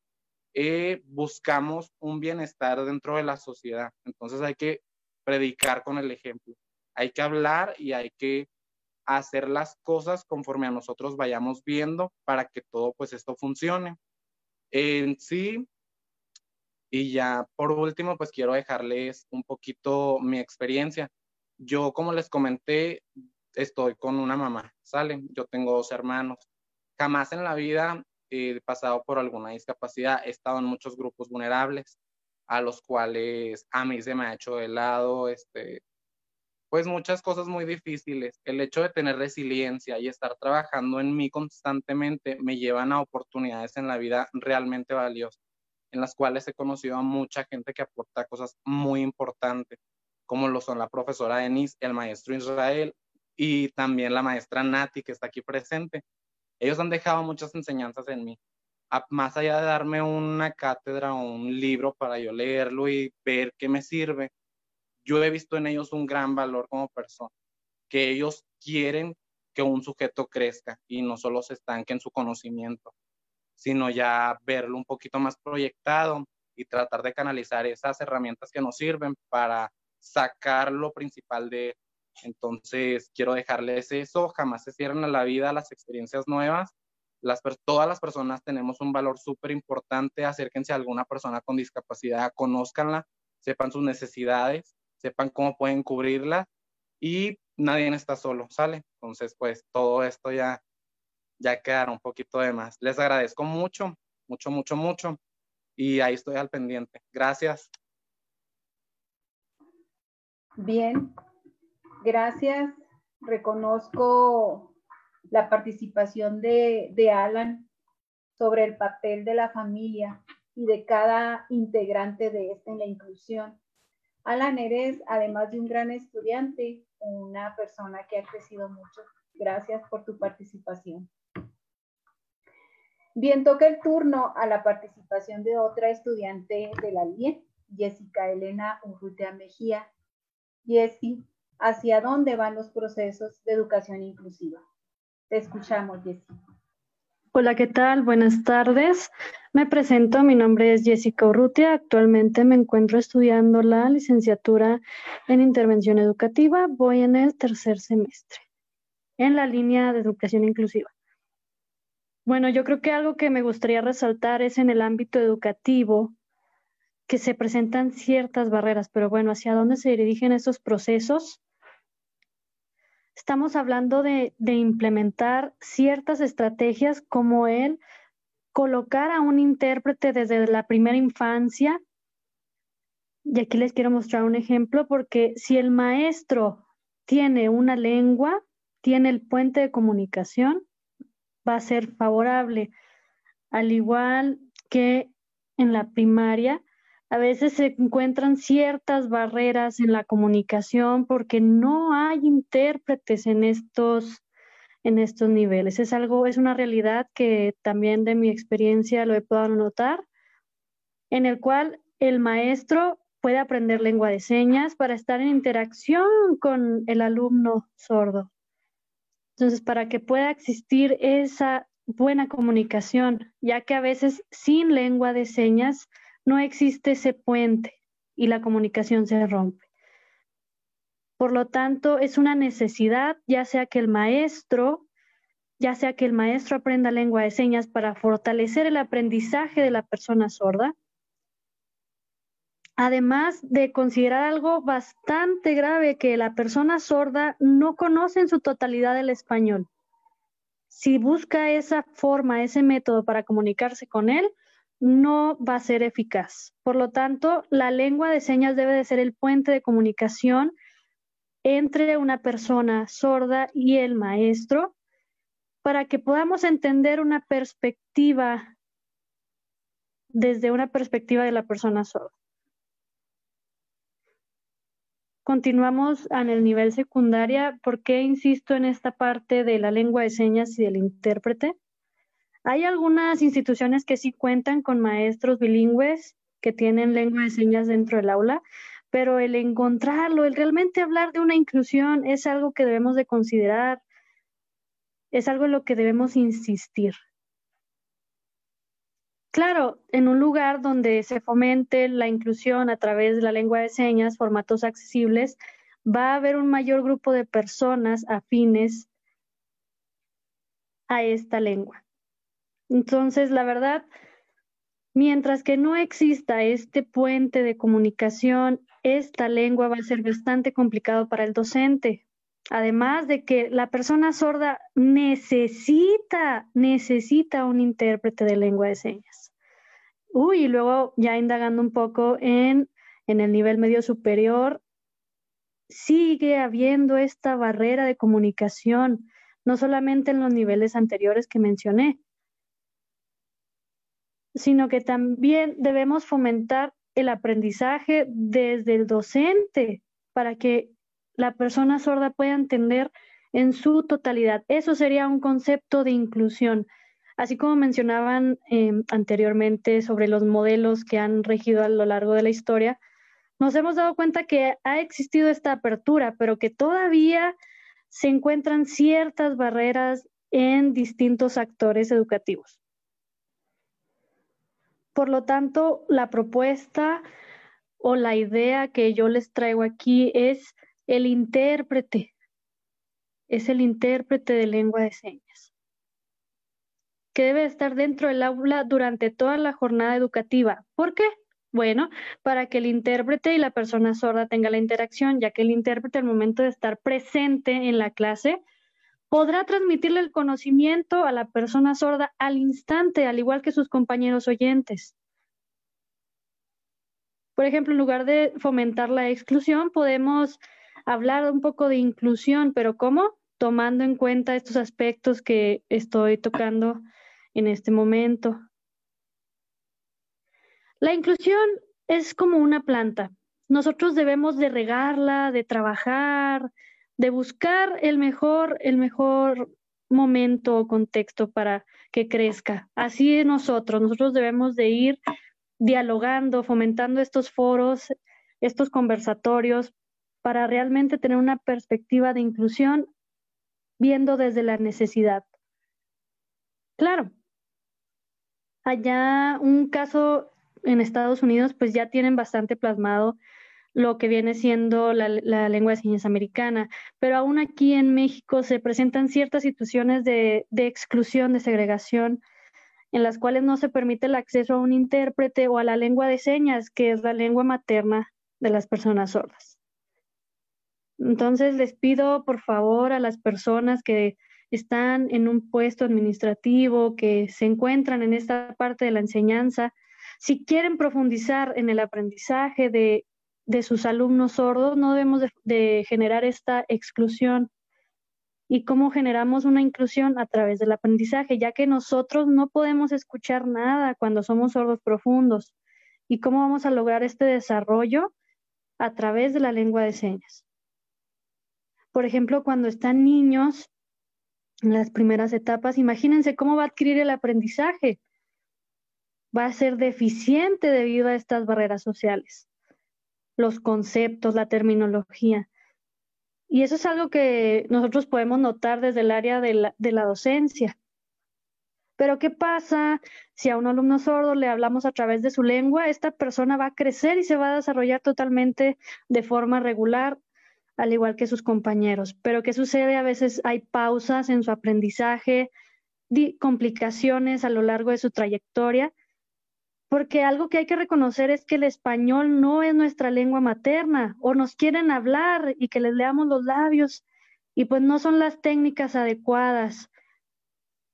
Eh, buscamos un bienestar dentro de la sociedad, entonces hay que predicar con el ejemplo, hay que hablar y hay que hacer las cosas conforme a nosotros vayamos viendo para que todo pues esto funcione. En sí, y ya por último, pues quiero dejarles un poquito mi experiencia. Yo, como les comenté, estoy con una mamá, ¿sale? Yo tengo dos hermanos. Jamás en la vida he pasado por alguna discapacidad, he estado en muchos grupos vulnerables a los cuales a mí se me ha hecho de lado, este, pues muchas cosas muy difíciles. El hecho de tener resiliencia y estar trabajando en mí constantemente me llevan a oportunidades en la vida realmente valiosas, en las cuales he conocido a mucha gente que aporta cosas muy importantes, como lo son la profesora Denise, el maestro Israel y también la maestra Nati, que está aquí presente. Ellos han dejado muchas enseñanzas en mí. más allá de darme una cátedra o un libro para yo leerlo y ver qué me sirve, yo he visto en ellos un gran valor como persona, que ellos quieren que un sujeto crezca y no solo se estanque en su conocimiento, sino ya verlo un poquito más proyectado y tratar de canalizar esas herramientas que nos sirven para sacar lo principal de entonces quiero dejarles eso, jamás se cierren a la vida las experiencias nuevas. Las, todas las personas tenemos un valor súper importante, acérquense a alguna persona con discapacidad, conózcanla, sepan sus necesidades sepan cómo pueden cubrirla y nadie está solo, ¿sale? Entonces, pues todo esto ya, ya quedará un poquito de más. Les agradezco mucho, mucho, mucho, mucho y ahí estoy al pendiente. Gracias. Bien, gracias. Reconozco la participación de, Alan sobre el papel de la familia y de cada integrante de esta en la inclusión. Alan, eres, además de un gran estudiante, una persona que ha crecido mucho. Gracias por tu participación. Bien, toca el turno a la participación de otra estudiante de la LIE, Jessica Elena Urrutia Mejía. Jessie, ¿hacia dónde van los procesos de educación inclusiva? Te escuchamos, Jessie. Hola, ¿qué tal? Buenas tardes. Me presento, mi nombre es Jessica Urrutia. Actualmente me encuentro estudiando la licenciatura en intervención educativa. Voy en el tercer semestre. en la línea de educación inclusiva. Bueno, yo creo que algo que me gustaría resaltar es en el ámbito educativo que se presentan ciertas barreras, pero bueno, ¿hacia dónde se dirigen estos procesos? Estamos hablando de, de implementar ciertas estrategias como el colocar a un intérprete desde la primera infancia. Y aquí les quiero mostrar un ejemplo porque si el maestro tiene una lengua, tiene el puente de comunicación, va a ser favorable. Al igual que en la primaria, a veces se encuentran ciertas barreras en la comunicación porque no hay intérpretes en estos en estos niveles. Es algo, es una realidad que también de mi experiencia lo he podido notar, en el cual el maestro puede aprender lengua de señas para estar en interacción con el alumno sordo. Entonces, para que pueda existir esa buena comunicación, ya que a veces sin lengua de señas no existe ese puente y la comunicación se rompe. Por lo tanto, es una necesidad, ya sea que el maestro, ya sea que el maestro aprenda lengua de señas para fortalecer el aprendizaje de la persona sorda, además de considerar algo bastante grave que la persona sorda no conoce en su totalidad el español. Si busca esa forma, ese método para comunicarse con él, no va a ser eficaz. Por lo tanto, la lengua de señas debe de ser el puente de comunicación entre una persona sorda y el maestro para que podamos entender una perspectiva desde una perspectiva de la persona sorda. Continuamos en el nivel secundaria. ¿Por qué insisto en esta parte de la lengua de señas y del intérprete? Hay algunas instituciones que sí cuentan con maestros bilingües que tienen lengua de señas dentro del aula, pero el encontrarlo, el realmente hablar de una inclusión es algo que debemos de considerar, es algo en lo que debemos insistir. Claro, en un lugar donde se fomente la inclusión a través de la lengua de señas, formatos accesibles, va a haber un mayor grupo de personas afines a esta lengua. Entonces, la verdad, mientras que no exista este puente de comunicación, esta lengua va a ser bastante complicado para el docente. Además de que la persona sorda necesita, necesita un intérprete de lengua de señas. Uy, y luego ya indagando un poco en, en el nivel medio superior, sigue habiendo esta barrera de comunicación, no solamente en los niveles anteriores que mencioné, sino que también debemos fomentar el aprendizaje desde el docente para que la persona sorda pueda entender en su totalidad. Eso sería un concepto de inclusión. Así como mencionaban em, anteriormente sobre los modelos que han regido a lo largo de la historia, nos hemos dado cuenta que ha existido esta apertura, pero que todavía se encuentran ciertas barreras en distintos actores educativos. Por lo tanto, la propuesta o la idea que yo les traigo aquí es el intérprete, es el intérprete de lengua de señas que debe estar dentro del aula durante toda la jornada educativa. ¿Por qué? Bueno, para que el intérprete y la persona sorda tengan la interacción, ya que el intérprete al momento de estar presente en la clase podrá transmitirle el conocimiento a la persona sorda al instante, al igual que sus compañeros oyentes. Por ejemplo, en lugar de fomentar la exclusión, podemos hablar un poco de inclusión, pero ¿cómo? Tomando en cuenta estos aspectos que estoy tocando en este momento. La inclusión es como una planta. Nosotros debemos de regarla, de trabajar, de buscar el mejor, el mejor momento o contexto para que crezca. Así nosotros, nosotros debemos de ir dialogando, fomentando estos foros, estos conversatorios para realmente tener una perspectiva de inclusión viendo desde la necesidad. Claro, Allá un caso en Estados Unidos, pues ya tienen bastante plasmado lo que viene siendo la, lengua de señas americana, pero aún aquí en México se presentan ciertas situaciones de, de exclusión, de segregación, en las cuales no se permite el acceso a un intérprete o a la lengua de señas, que es la lengua materna de las personas sordas. Entonces les pido por favor a las personas que están en un puesto administrativo, que se encuentran en esta parte de la enseñanza, si quieren profundizar en el aprendizaje de, sus alumnos sordos, no debemos de, generar esta exclusión. ¿Y cómo generamos una inclusión? A través del aprendizaje, ya que nosotros no podemos escuchar nada cuando somos sordos profundos. ¿Y cómo vamos a lograr este desarrollo? A través de la lengua de señas. Por ejemplo, cuando están niños, en las primeras etapas, imagínense cómo va a adquirir el aprendizaje. Va a ser deficiente debido a estas barreras sociales, los conceptos, la terminología. Y eso es algo que nosotros podemos notar desde el área de la, docencia. Pero ¿qué pasa si a un alumno sordo le hablamos a través de su lengua? Esta persona va a crecer y se va a desarrollar totalmente de forma regular, al igual que sus compañeros. Pero ¿qué sucede? A veces hay pausas en su aprendizaje, complicaciones a lo largo de su trayectoria, porque algo que hay que reconocer es que el español no es nuestra lengua materna, o nos quieren hablar y que les leamos los labios, y pues no son las técnicas adecuadas.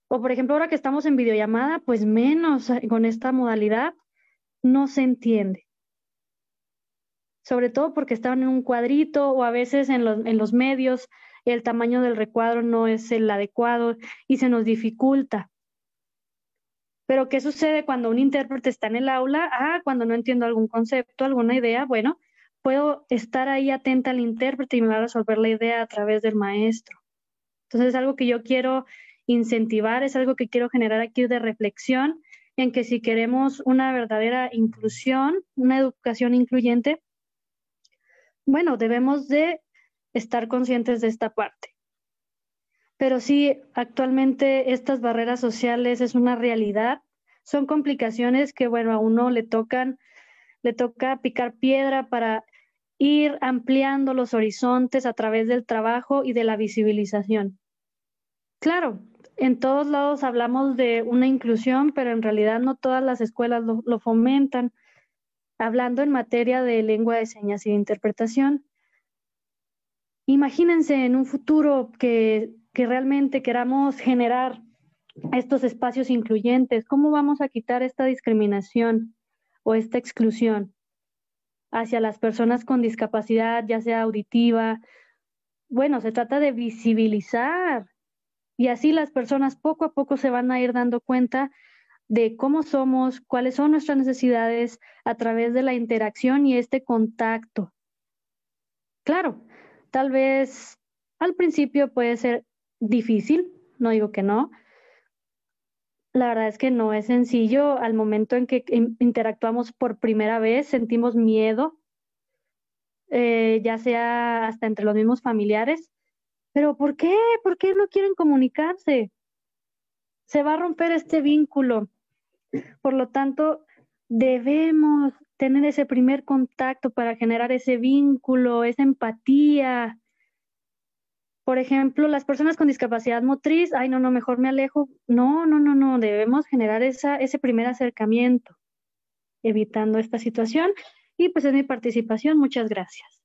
O por ejemplo, ahora que estamos en videollamada, pues menos con esta modalidad no se entiende sobre todo porque estaban en un cuadrito o a veces en los, en los medios el tamaño del recuadro no es el adecuado y se nos dificulta. Pero ¿qué sucede cuando un intérprete está en el aula? Ah, cuando no entiendo algún concepto, alguna idea, bueno, puedo estar ahí atenta al intérprete y me va a resolver la idea a través del maestro. Entonces es algo que yo quiero incentivar, es algo que quiero generar aquí de reflexión en que si queremos una verdadera inclusión, una educación incluyente, bueno, debemos de estar conscientes de esta parte. Pero sí, actualmente estas barreras sociales es una realidad, son complicaciones que, bueno, a uno le tocan, le toca picar piedra para ir ampliando los horizontes a través del trabajo y de la visibilización. Claro, en todos lados hablamos de una inclusión, pero en realidad no todas las escuelas lo, lo fomentan hablando en materia de lengua de señas y de interpretación. Imagínense en un futuro que, que realmente queramos generar estos espacios incluyentes, ¿cómo vamos a quitar esta discriminación o esta exclusión hacia las personas con discapacidad, ya sea auditiva? Bueno, se trata de visibilizar y así las personas poco a poco se van a ir dando cuenta de cómo somos, cuáles son nuestras necesidades a través de la interacción y este contacto. Claro, tal vez al principio puede ser difícil, no digo que no. La verdad es que no es sencillo. Al momento en que interactuamos por primera vez, sentimos miedo, eh, ya sea hasta entre los mismos familiares. Pero ¿por qué? ¿Por qué no quieren comunicarse? Se va a romper este vínculo. Por lo tanto, debemos tener ese primer contacto para generar ese vínculo, esa empatía. Por ejemplo, las personas con discapacidad motriz, ay, no, no, mejor me alejo. No, no, no, no, debemos generar ese primer acercamiento, evitando esta situación. Y pues es mi participación. Muchas gracias.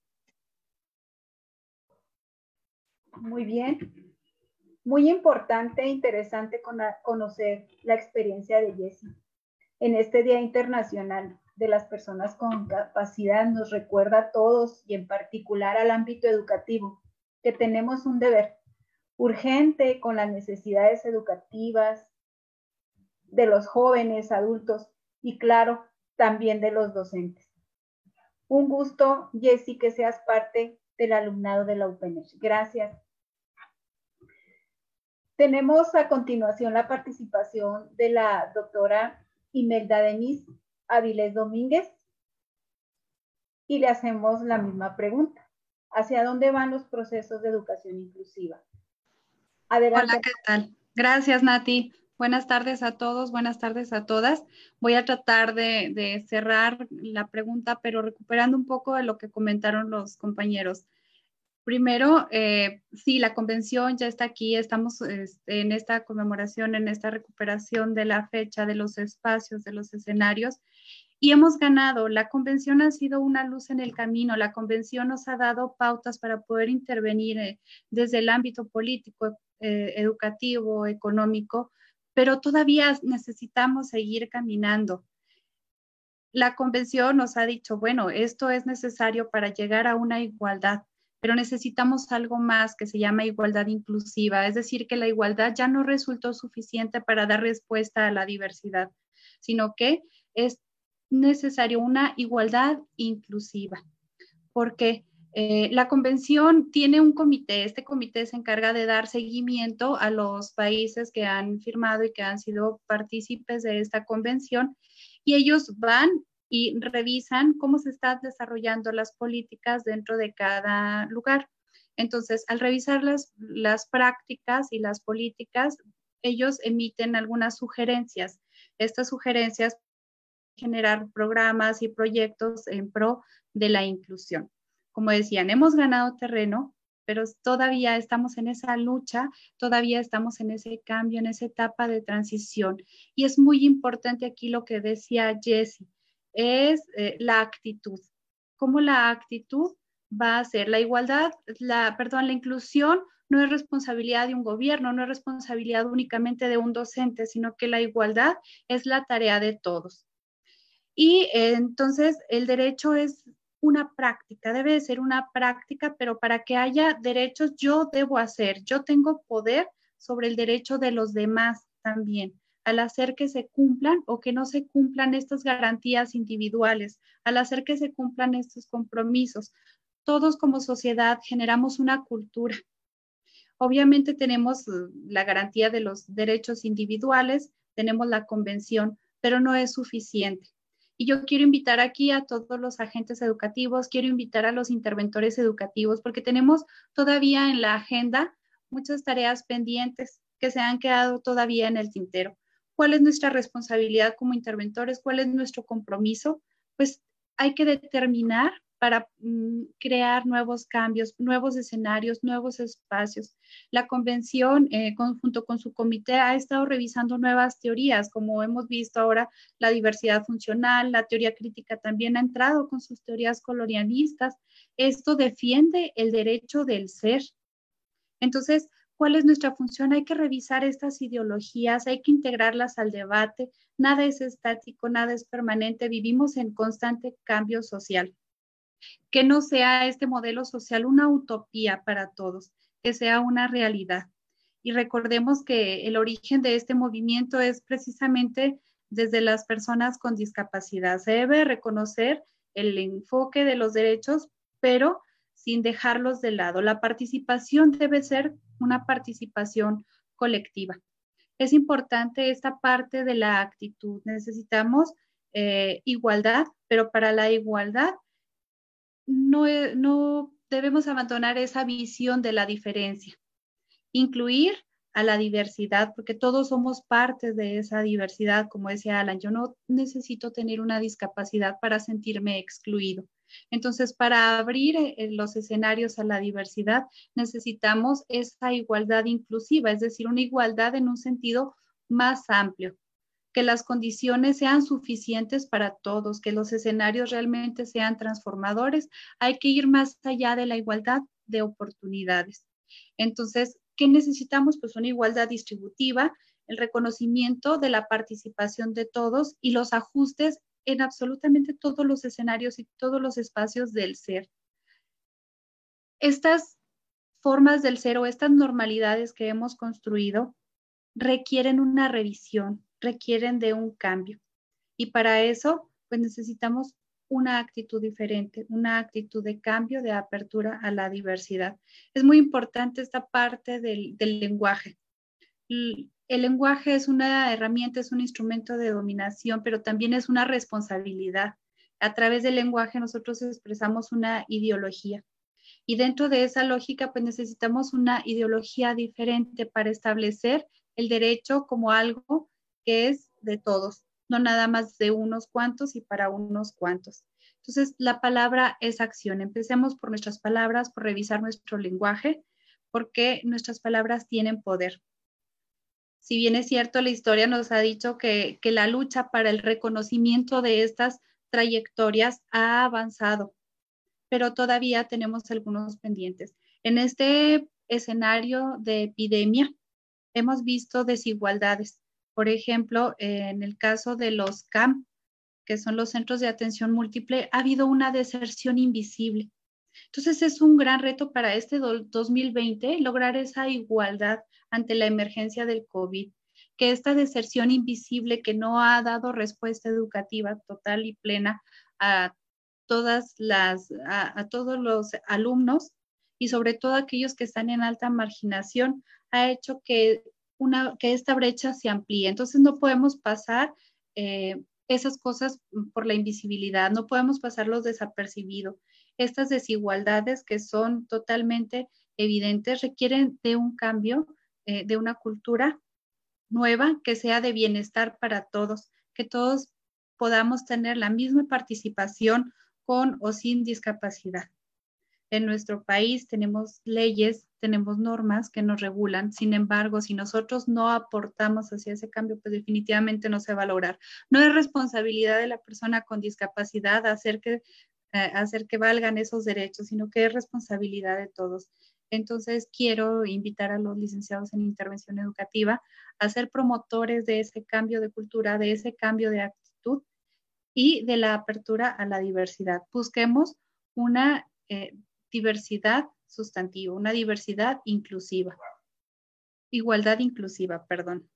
Muy bien. Muy importante e interesante conocer la experiencia de Jessie. En este Día Internacional de las Personas con Capacidad nos recuerda a todos y en particular al ámbito educativo que tenemos un deber urgente con las necesidades educativas de los jóvenes, adultos y claro, también de los docentes. Un gusto, Jessie, que seas parte del alumnado de la UPNESH. Gracias. Tenemos a continuación la participación de la doctora Imelda Denis Avilés Domínguez y le hacemos la misma pregunta. ¿Hacia dónde van los procesos de educación inclusiva? Adelante. Hola, ¿qué tal? Gracias, Nati. Buenas tardes a todos, buenas tardes a todas. Voy a tratar de, cerrar la pregunta, pero recuperando un poco de lo que comentaron los compañeros. Primero, eh, sí, la convención ya está aquí, estamos este, en esta conmemoración, en esta recuperación de la fecha, de los espacios, de los escenarios, y hemos ganado. La convención ha sido una luz en el camino, la convención nos ha dado pautas para poder intervenir eh, desde el ámbito político, eh, educativo, económico, pero todavía necesitamos seguir caminando. La convención nos ha dicho, bueno, esto es necesario para llegar a una igualdad, pero necesitamos algo más que se llama igualdad inclusiva, es decir, que la igualdad ya no resultó suficiente para dar respuesta a la diversidad, sino que es necesario una igualdad inclusiva. porque eh, la convención tiene un comité, este comité se encarga de dar seguimiento a los países que han firmado y que han sido partícipes de esta convención y ellos van y revisan cómo se están desarrollando las políticas dentro de cada lugar. Entonces, al revisar las, las prácticas y las políticas, ellos emiten algunas sugerencias. Estas sugerencias generar programas y proyectos en pro de la inclusión. Como decían, hemos ganado terreno, pero todavía estamos en esa lucha, todavía estamos en ese cambio, en esa etapa de transición. Y es muy importante aquí lo que decía Jessie, es eh, la actitud. ¿Cómo la actitud va a ser? La igualdad, la, perdón, la inclusión no es responsabilidad de un gobierno, no es responsabilidad únicamente de un docente, sino que la igualdad es la tarea de todos. Y eh, entonces el derecho es una práctica, debe ser una práctica, pero para que haya derechos yo debo hacer, yo tengo poder sobre el derecho de los demás también al hacer que se cumplan o que no se cumplan estas garantías individuales, al hacer que se cumplan estos compromisos. Todos como sociedad generamos una cultura. Obviamente tenemos eh, la garantía de los derechos individuales, tenemos la convención, pero no es suficiente. Y yo quiero invitar aquí a todos los agentes educativos, quiero invitar a los interventores educativos, porque tenemos todavía en la agenda muchas tareas pendientes que se han quedado todavía en el tintero. Cuál es nuestra responsabilidad como interventores, cuál es nuestro compromiso, pues hay que determinar para mm, crear nuevos cambios, nuevos escenarios, nuevos espacios. La convención, eh, junto con su comité, ha estado revisando nuevas teorías, como hemos visto ahora, la diversidad funcional, la teoría crítica también ha entrado con sus teorías colonialistas. Esto defiende el derecho del ser. Entonces, cuál es nuestra función. Hay que revisar estas ideologías, hay que integrarlas al debate. Nada es estático, nada es permanente. Vivimos en constante cambio social. Que no sea este modelo social una utopía para todos, que sea una realidad. Y recordemos que el origen de este movimiento es precisamente desde las personas con discapacidad. Se debe reconocer el enfoque de los derechos, pero sin dejarlos de lado. La participación debe ser una participación colectiva. Es importante esta parte de la actitud. Necesitamos eh, igualdad, pero para la igualdad no, no debemos abandonar esa visión de la diferencia. Incluir a la diversidad, porque todos somos parte de esa diversidad, como decía Alan. Yo no necesito tener una discapacidad para sentirme excluido. Entonces, para abrir eh, los escenarios a la diversidad, necesitamos esa igualdad inclusiva, es decir, una igualdad en un sentido más amplio, que las condiciones sean suficientes para todos, que los escenarios realmente sean transformadores. Hay que ir más allá de la igualdad de oportunidades. Entonces, ¿qué necesitamos? Pues una igualdad distributiva, el reconocimiento de la participación de todos y los ajustes en absolutamente todos los escenarios y todos los espacios del ser. Estas formas del ser o estas normalidades que hemos construido requieren una revisión, requieren de un cambio. Y para eso, pues necesitamos una actitud diferente, una actitud de cambio, de apertura a la diversidad. Es muy importante esta parte del, del lenguaje el lenguaje es una herramienta, es un instrumento de dominación, pero también es una responsabilidad. A través del lenguaje nosotros expresamos una ideología. Y dentro de esa lógica, pues necesitamos una ideología diferente para establecer el derecho como algo que es de todos, no nada más de unos cuantos y para unos cuantos. Entonces, la palabra es acción. Empecemos por nuestras palabras, por revisar nuestro lenguaje, porque nuestras palabras tienen poder. Si bien es cierto, la historia nos ha dicho que, que la lucha para el reconocimiento de estas trayectorias ha avanzado, pero todavía tenemos algunos pendientes. En este escenario de epidemia, hemos visto desigualdades. Por ejemplo, en el caso de los CAM, que son los centros de atención múltiple, ha habido una deserción invisible. Entonces es un gran reto para este 2020 lograr esa igualdad ante la emergencia del COVID, que esta deserción invisible que no ha dado respuesta educativa total y plena a todas las a, todos los alumnos y sobre todo aquellos que están en alta marginación ha hecho que que esta brecha se amplíe. Entonces no podemos pasar eh, esas cosas por la invisibilidad, no podemos pasarlos desapercibido. Estas desigualdades que son totalmente evidentes requieren de un cambio, eh, de una cultura nueva que sea de bienestar para todos, que todos podamos tener la misma participación con o sin discapacidad. En nuestro país tenemos leyes, tenemos normas que nos regulan. Sin embargo, si nosotros no aportamos hacia ese cambio, pues definitivamente no se va a lograr. No es responsabilidad de la persona con discapacidad hacer que, eh, hacer que valgan esos derechos, sino que es responsabilidad de todos. Entonces, quiero invitar a los licenciados en intervención educativa a ser promotores de ese cambio de cultura, de ese cambio de actitud y de la apertura a la diversidad. Busquemos una eh, diversidad sustantiva, una diversidad inclusiva. Igualdad inclusiva, perdón.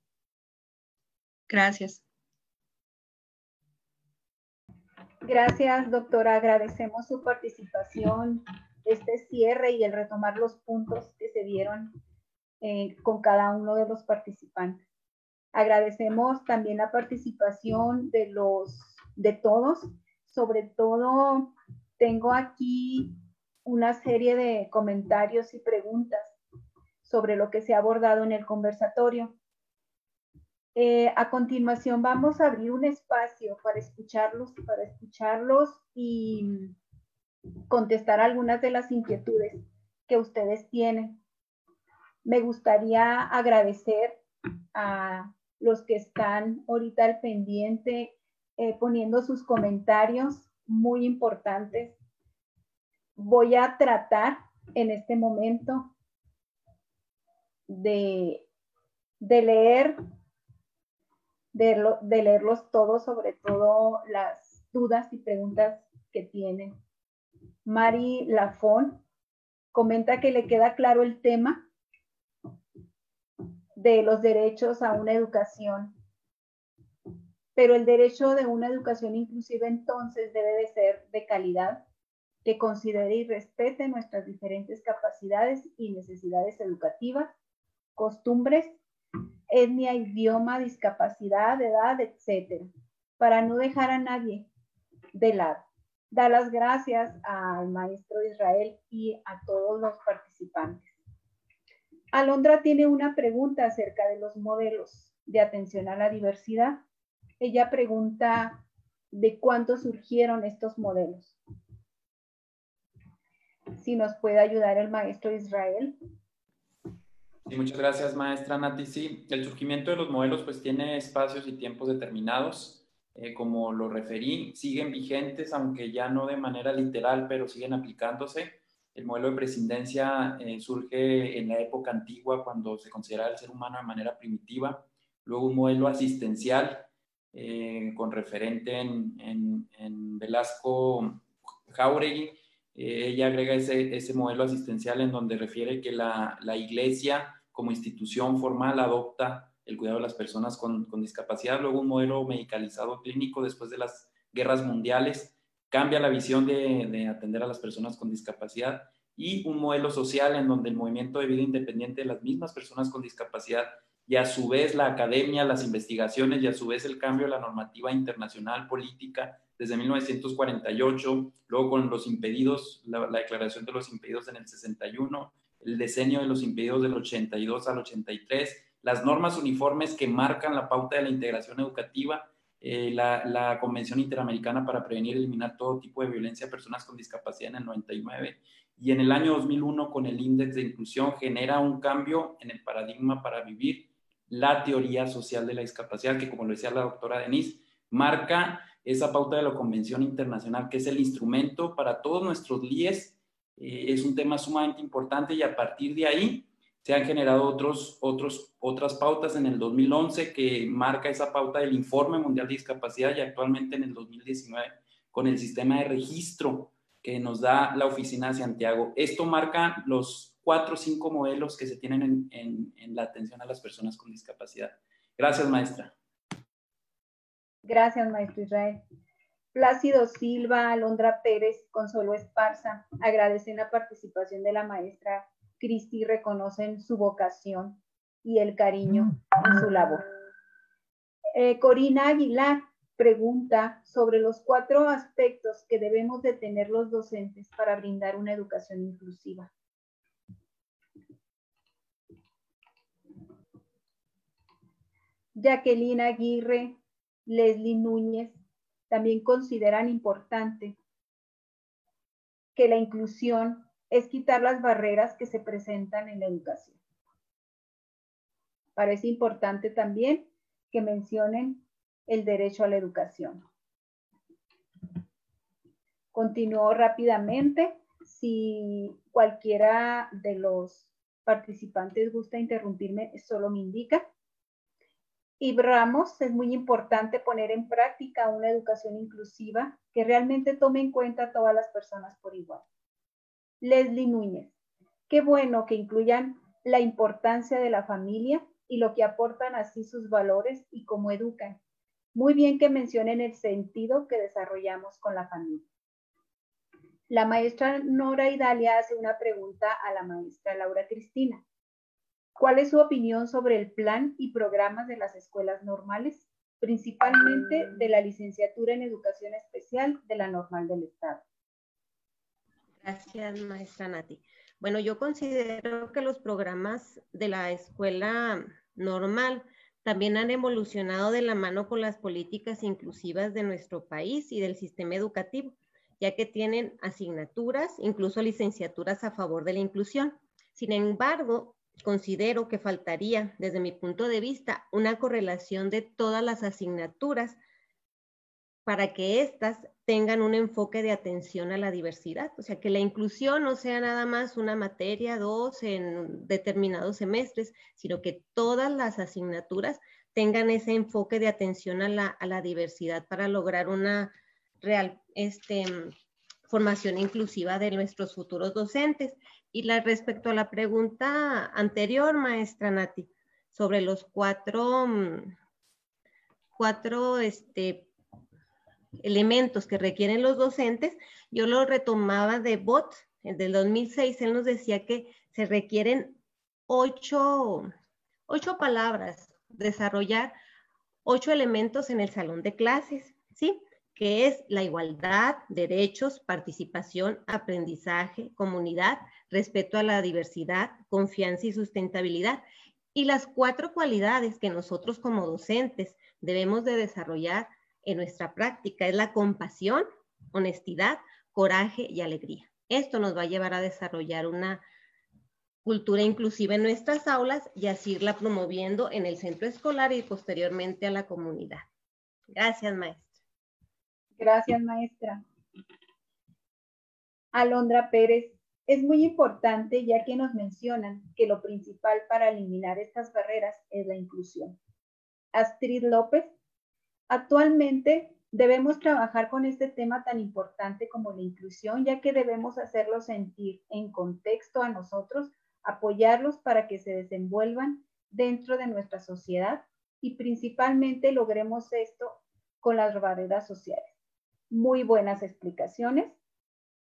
Gracias. Gracias, doctora. Agradecemos su participación, este cierre y el retomar los puntos que se dieron eh, con cada uno de los participantes. Agradecemos también la participación de los, de todos. Sobre todo, tengo aquí una serie de comentarios y preguntas sobre lo que se ha abordado en el conversatorio. Eh, a continuación vamos a abrir un espacio para escucharlos, para escucharlos y contestar algunas de las inquietudes que ustedes tienen. Me gustaría agradecer a los que están ahorita al pendiente eh, poniendo sus comentarios muy importantes voy a tratar en este momento de, leer, de, de, leerlos todos, sobre todo las dudas y preguntas que tienen. Mari Lafon comenta que le queda claro el tema de los derechos a una educación, pero el derecho de una educación inclusiva entonces debe de ser de calidad, que considere y respete nuestras diferentes capacidades y necesidades educativas, costumbres, etnia, idioma, discapacidad, edad, etc., para no dejar a nadie de lado. Da las gracias al maestro Israel y a todos los participantes. Alondra tiene una pregunta acerca de los modelos de atención a la diversidad. Ella pregunta de cuándo surgieron estos modelos si nos puede ayudar el maestro Israel. Muchas gracias, maestra Nati. Sí, el surgimiento de los modelos pues tiene espacios y tiempos determinados. Eh, como lo referí, siguen vigentes, aunque ya no de manera literal, pero siguen aplicándose. El modelo de presidencia eh, surge en la época antigua, cuando se consideraba el ser humano de manera primitiva. Luego un modelo asistencial, eh, con referente en, en, en Velasco Jauregui, eh, ella agrega ese, ese, modelo asistencial en donde refiere que la, la, iglesia como institución formal adopta el cuidado de las personas con, con, discapacidad, luego un modelo medicalizado clínico después de las guerras mundiales, cambia la visión de, de atender a las personas con discapacidad y un modelo social en donde el movimiento de vida independiente de las mismas personas con discapacidad y a su vez la academia, las investigaciones y a su vez el cambio de la normativa internacional política desde 1948, luego con los impedidos, la, declaración de los impedidos en el 61, el decenio de los impedidos del 82 al 83 las normas uniformes que marcan la pauta de la integración educativa, eh, la, la, Convención Interamericana para Prevenir y Eliminar todo tipo de violencia a personas con discapacidad en el 99 y en el año 2001 con el índice de inclusión genera un cambio en el paradigma para vivir la teoría social de la discapacidad, que como lo decía la doctora Denise, marca esa pauta de la Convención Internacional, que es el instrumento para todos nuestros líes. Eh, es un tema sumamente importante y a partir de ahí se han generado otros, otros, otras pautas en el 2011 que marca esa pauta del Informe Mundial de Discapacidad y actualmente en el 2019 con el sistema de registro que nos da la oficina de Santiago. Esto marca los cuatro o cinco modelos que se tienen en, la atención a las personas con discapacidad. Gracias, maestra. Gracias, maestro Israel. Plácido Silva, Alondra Pérez, Consuelo Esparza, agradecen la participación de la maestra Cristi, reconocen su vocación y el cariño en su labor. Eh, Corina Aguilar pregunta sobre los cuatro aspectos que debemos de tener los docentes para brindar una educación inclusiva. Jacqueline Aguirre, Leslie Núñez también consideran importante que la inclusión es quitar las barreras que se presentan en la educación. Parece importante también que mencionen el derecho a la educación. Continúo rápidamente. Si cualquiera de los participantes gusta interrumpirme, solo me indica. Y Ramos, es muy importante poner en práctica una educación inclusiva que realmente tome en cuenta a todas las personas por igual. Leslie Núñez, qué bueno que incluyan la importancia de la familia y lo que aportan así sus valores y cómo educan, muy bien que mencionen el sentido que desarrollamos con la familia. La maestra Nora Idalia hace una pregunta a la maestra Laura Cristina. ¿Cuál es su opinión sobre el plan y programas de las escuelas normales, principalmente de la licenciatura en educación especial de la normal del Estado? Gracias, maestra Nati. Bueno, yo considero que los programas de la escuela normal también han evolucionado de la mano con las políticas inclusivas de nuestro país y del sistema educativo, ya que tienen asignaturas, incluso licenciaturas a favor de la inclusión. Sin embargo, considero que faltaría, desde mi punto de vista, una correlación de todas las asignaturas para que éstas tengan un enfoque de atención a la diversidad. O sea, que la inclusión no sea nada más una materia, dos en determinados semestres, sino que todas las asignaturas tengan ese enfoque de atención a la, diversidad para lograr una real este, formación inclusiva de nuestros futuros docentes. Y respecto a la pregunta anterior, maestra Nati, sobre los cuatro, cuatro este, elementos que requieren los docentes, yo lo retomaba de BOT, del 2006, él nos decía que se requieren ocho, ocho palabras, desarrollar ocho elementos en el salón de clases, ¿sí? Que es la igualdad, derechos, participación, aprendizaje, comunidad, respeto a la diversidad, confianza y sustentabilidad. Y las cuatro cualidades que nosotros como docentes debemos de desarrollar en nuestra práctica es la compasión, honestidad, coraje y alegría. Esto nos va a llevar a desarrollar una cultura inclusiva en nuestras aulas y así irla promoviendo en el centro escolar y posteriormente a la comunidad. Gracias, maestra. Gracias, maestra. Alondra Pérez, es muy importante ya que nos mencionan que lo principal para eliminar estas barreras es la inclusión. Astrid López, Actualmente debemos trabajar con este tema tan importante como la inclusión, ya que debemos hacerlo sentir en contexto a nosotros, apoyarlos para que se desenvuelvan dentro de nuestra sociedad y principalmente logremos esto con las barreras sociales. Muy buenas explicaciones.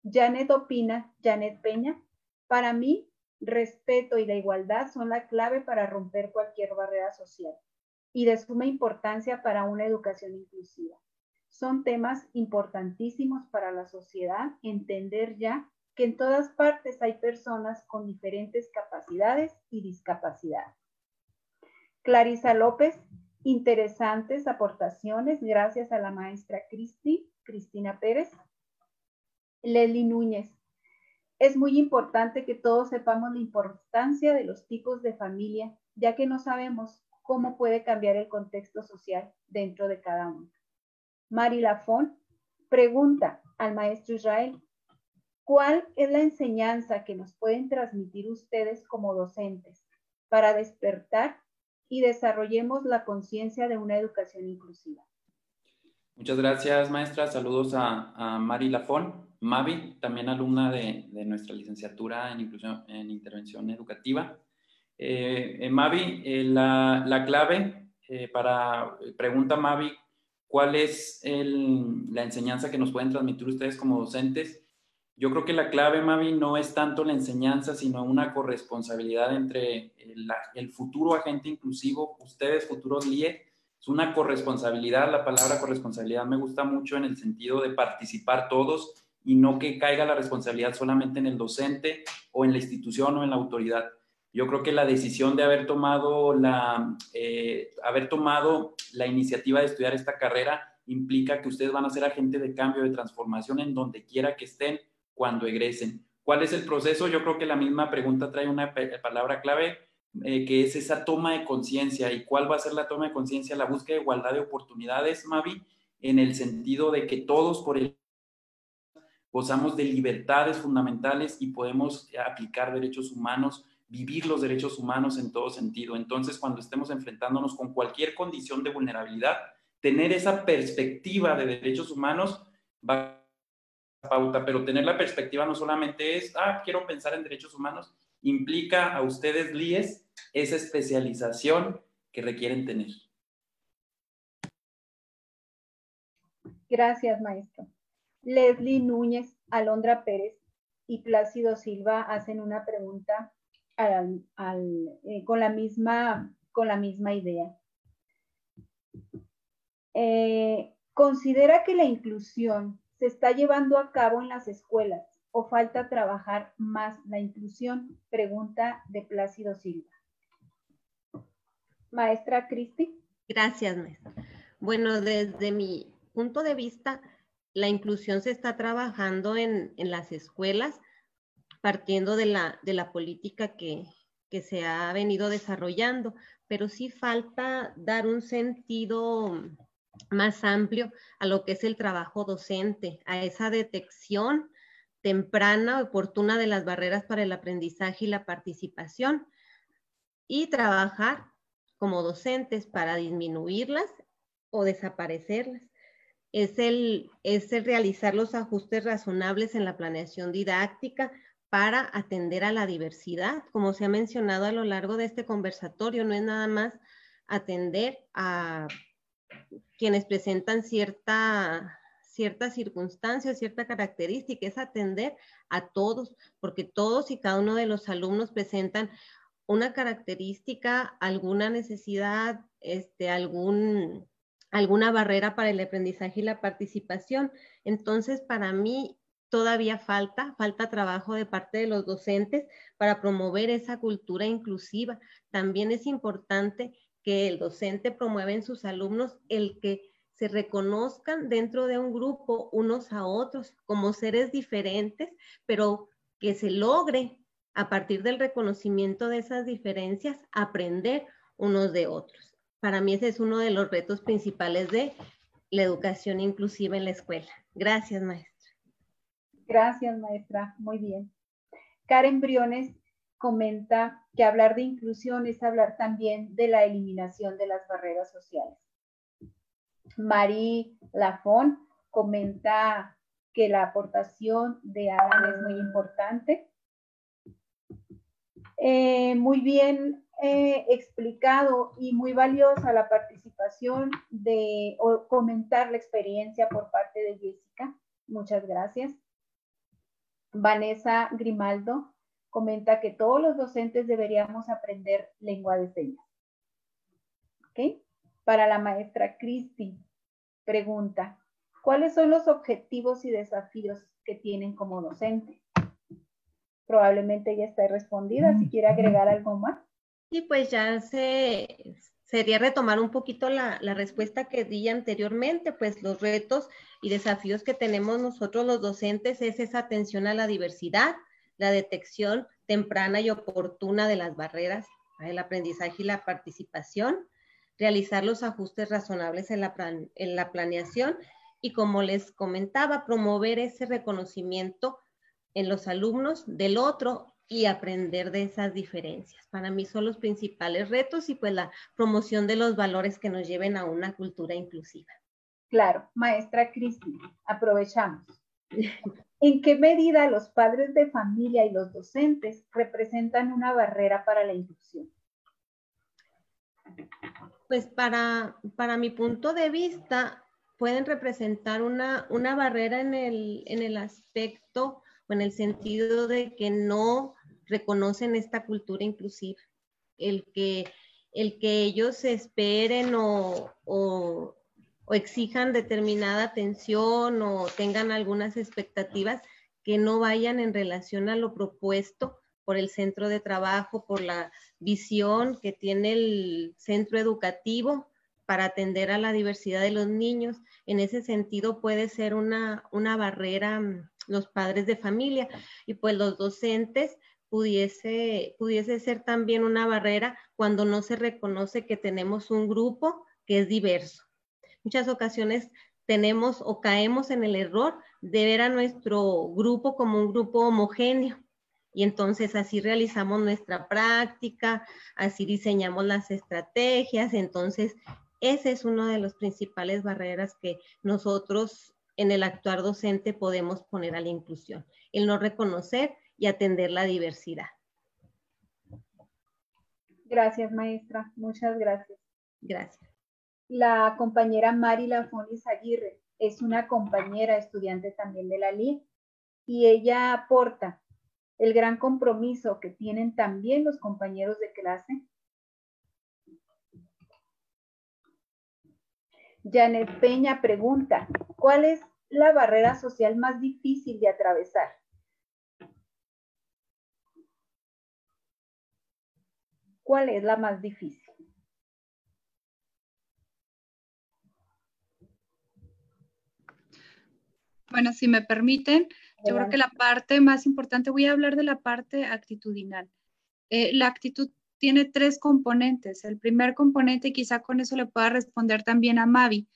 Janet opina, Janet Peña, para mí, respeto y la igualdad son la clave para romper cualquier barrera social y de suma importancia para una educación inclusiva. Son temas importantísimos para la sociedad entender ya que en todas partes hay personas con diferentes capacidades y discapacidades. Clarisa López, interesantes aportaciones, gracias a la maestra Cristi, Cristina Pérez. Leslie Núñez, es muy importante que todos sepamos la importancia de los tipos de familia, ya que no sabemos cómo puede cambiar el contexto social dentro de cada uno. Mari Lafón pregunta al maestro Israel, ¿cuál es la enseñanza que nos pueden transmitir ustedes como docentes para despertar y desarrollemos la conciencia de una educación inclusiva? Muchas gracias, maestra. Saludos a, Mari Lafón, Mavi, también alumna de, nuestra licenciatura en, inclusión, en intervención educativa. Eh, eh, Mavi, eh, la, clave para, pregunta Mavi, ¿cuál es la enseñanza que nos pueden transmitir ustedes como docentes? Yo creo que la clave, Mavi, no es tanto la enseñanza, sino una corresponsabilidad entre el, futuro agente inclusivo, ustedes, futuros LIE, es una corresponsabilidad, la palabra corresponsabilidad me gusta mucho en el sentido de participar todos y no que caiga la responsabilidad solamente en el docente o en la institución o en la autoridad. Yo creo que la decisión de haber tomado la, eh, haber tomado la iniciativa de estudiar esta carrera implica que ustedes van a ser agentes de cambio, de transformación en donde quiera que estén cuando egresen. ¿Cuál es el proceso? Yo creo que la misma pregunta trae una palabra clave, eh, que es esa toma de conciencia. ¿Y cuál va a ser la toma de conciencia? La búsqueda de igualdad de oportunidades, Mavi, en el sentido de que todos por el gozamos de libertades fundamentales y podemos aplicar derechos humanos vivir los derechos humanos en todo sentido. Entonces, cuando estemos enfrentándonos con cualquier condición de vulnerabilidad, tener esa perspectiva de derechos humanos va a pauta, pero tener la perspectiva no solamente es, ah, quiero pensar en derechos humanos, implica a ustedes, líes, esa especialización que requieren tener. Gracias, maestro. Leslie Núñez, Alondra Pérez y Plácido Silva hacen una pregunta eh, con, la misma, con la misma idea. Eh, ¿Considera que la inclusión se está llevando a cabo en las escuelas o falta trabajar más la inclusión? Pregunta de Plácido Silva. Maestra Cristi. Gracias, maestra. Bueno, desde mi punto de vista, la inclusión se está trabajando en, en las escuelas partiendo de la, de la política que, que se ha venido desarrollando, pero sí falta dar un sentido más amplio a lo que es el trabajo docente, a esa detección temprana, oportuna de las barreras para el aprendizaje y la participación y trabajar como docentes para disminuirlas o desaparecerlas. Es el, es el realizar los ajustes razonables en la planeación didáctica, para atender a la diversidad. Como se ha mencionado a lo largo de este conversatorio, no es nada más atender a quienes presentan cierta, cierta circunstancia, cierta característica, es atender a todos, porque todos y cada uno de los alumnos presentan una característica, alguna necesidad, este, algún, alguna barrera para el aprendizaje y la participación. Entonces, para mí, todavía falta, falta trabajo de parte de los docentes para promover esa cultura inclusiva. También es importante que el docente promueva en sus alumnos el que se reconozcan dentro de un grupo unos a otros como seres diferentes, pero que se logre a partir del reconocimiento de esas diferencias aprender unos de otros. Para mí ese es uno de los retos principales de la educación inclusiva en la escuela. Gracias, maestra. Gracias, maestra. Muy bien. Karen Briones comenta que hablar de inclusión es hablar también de la eliminación de las barreras sociales. Marie Lafon comenta que la aportación de Alan es muy importante. Eh, muy bien eh, explicado y muy valiosa la participación de o comentar la experiencia por parte de Jessica. Muchas gracias. Vanessa Grimaldo comenta que todos los docentes deberíamos aprender lengua de señas. ¿Ok? Para la maestra Cristi, pregunta, ¿cuáles son los objetivos y desafíos que tienen como docente? Probablemente ya está respondida, si quiere agregar algo más. Sí, pues ya se, sería retomar un poquito la, la, respuesta que di anteriormente, pues los retos y desafíos que tenemos nosotros los docentes es esa atención a la diversidad, la detección temprana y oportuna de las barreras el aprendizaje y la participación, realizar los ajustes razonables en la, en la planeación y como les comentaba, promover ese reconocimiento en los alumnos del otro y aprender de esas diferencias. Para mí son los principales retos y pues la promoción de los valores que nos lleven a una cultura inclusiva. Claro, maestra Cristi, aprovechamos. ¿En qué medida los padres de familia y los docentes representan una barrera para la inclusión? Pues para, para mi punto de vista, pueden representar una, una barrera en el, en el aspecto o en el sentido de que no reconocen esta cultura inclusiva. El que, el que ellos esperen o, o, exijan determinada atención o tengan algunas expectativas que no vayan en relación a lo propuesto por el centro de trabajo, por la visión que tiene el centro educativo para atender a la diversidad de los niños. En ese sentido puede ser una, una barrera mm, los padres de familia y pues los docentes pudiese, pudiese ser también una barrera cuando no se reconoce que tenemos un grupo que es diverso. Muchas ocasiones tenemos o caemos en el error de ver a nuestro grupo como un grupo homogéneo. Y entonces así realizamos nuestra práctica, así diseñamos las estrategias, entonces ese es uno de los principales barreras que nosotros en el actuar docente podemos poner a la inclusión, el no reconocer y atender la diversidad. Gracias, maestra. Muchas gracias. Gracias. La compañera Mari Lafonis Aguirre es una compañera estudiante también de la LIE y ella aporta el gran compromiso que tienen también los compañeros de clase. Janet Peña pregunta, ¿cuál es la barrera social más difícil de atravesar? ¿Cuál es la más difícil? Bueno, si me permiten, yo creo que la parte más importante, voy a hablar de la parte actitudinal. Eh, la actitud tiene tres componentes. El primer componente, quizá con eso le pueda responder también a Mavi.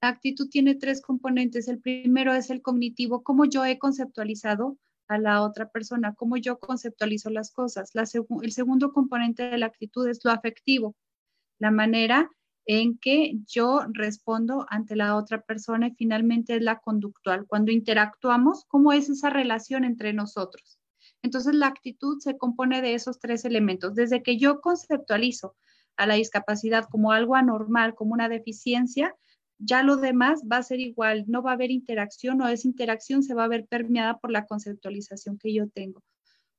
La actitud tiene tres componentes. El primero es el cognitivo, cómo yo he conceptualizado a la otra persona, cómo yo conceptualizo las cosas. el segundo componente de la actitud es lo afectivo, la manera en que yo respondo ante la otra persona y finalmente es la conductual. Cuando interactuamos, ¿cómo es esa relación entre nosotros? Entonces, la actitud se compone de esos tres elementos. Desde que yo conceptualizo a la discapacidad como algo anormal, como una deficiencia, ya lo demás va a ser igual, no va a haber interacción o esa interacción se va a ver permeada por la conceptualización que yo tengo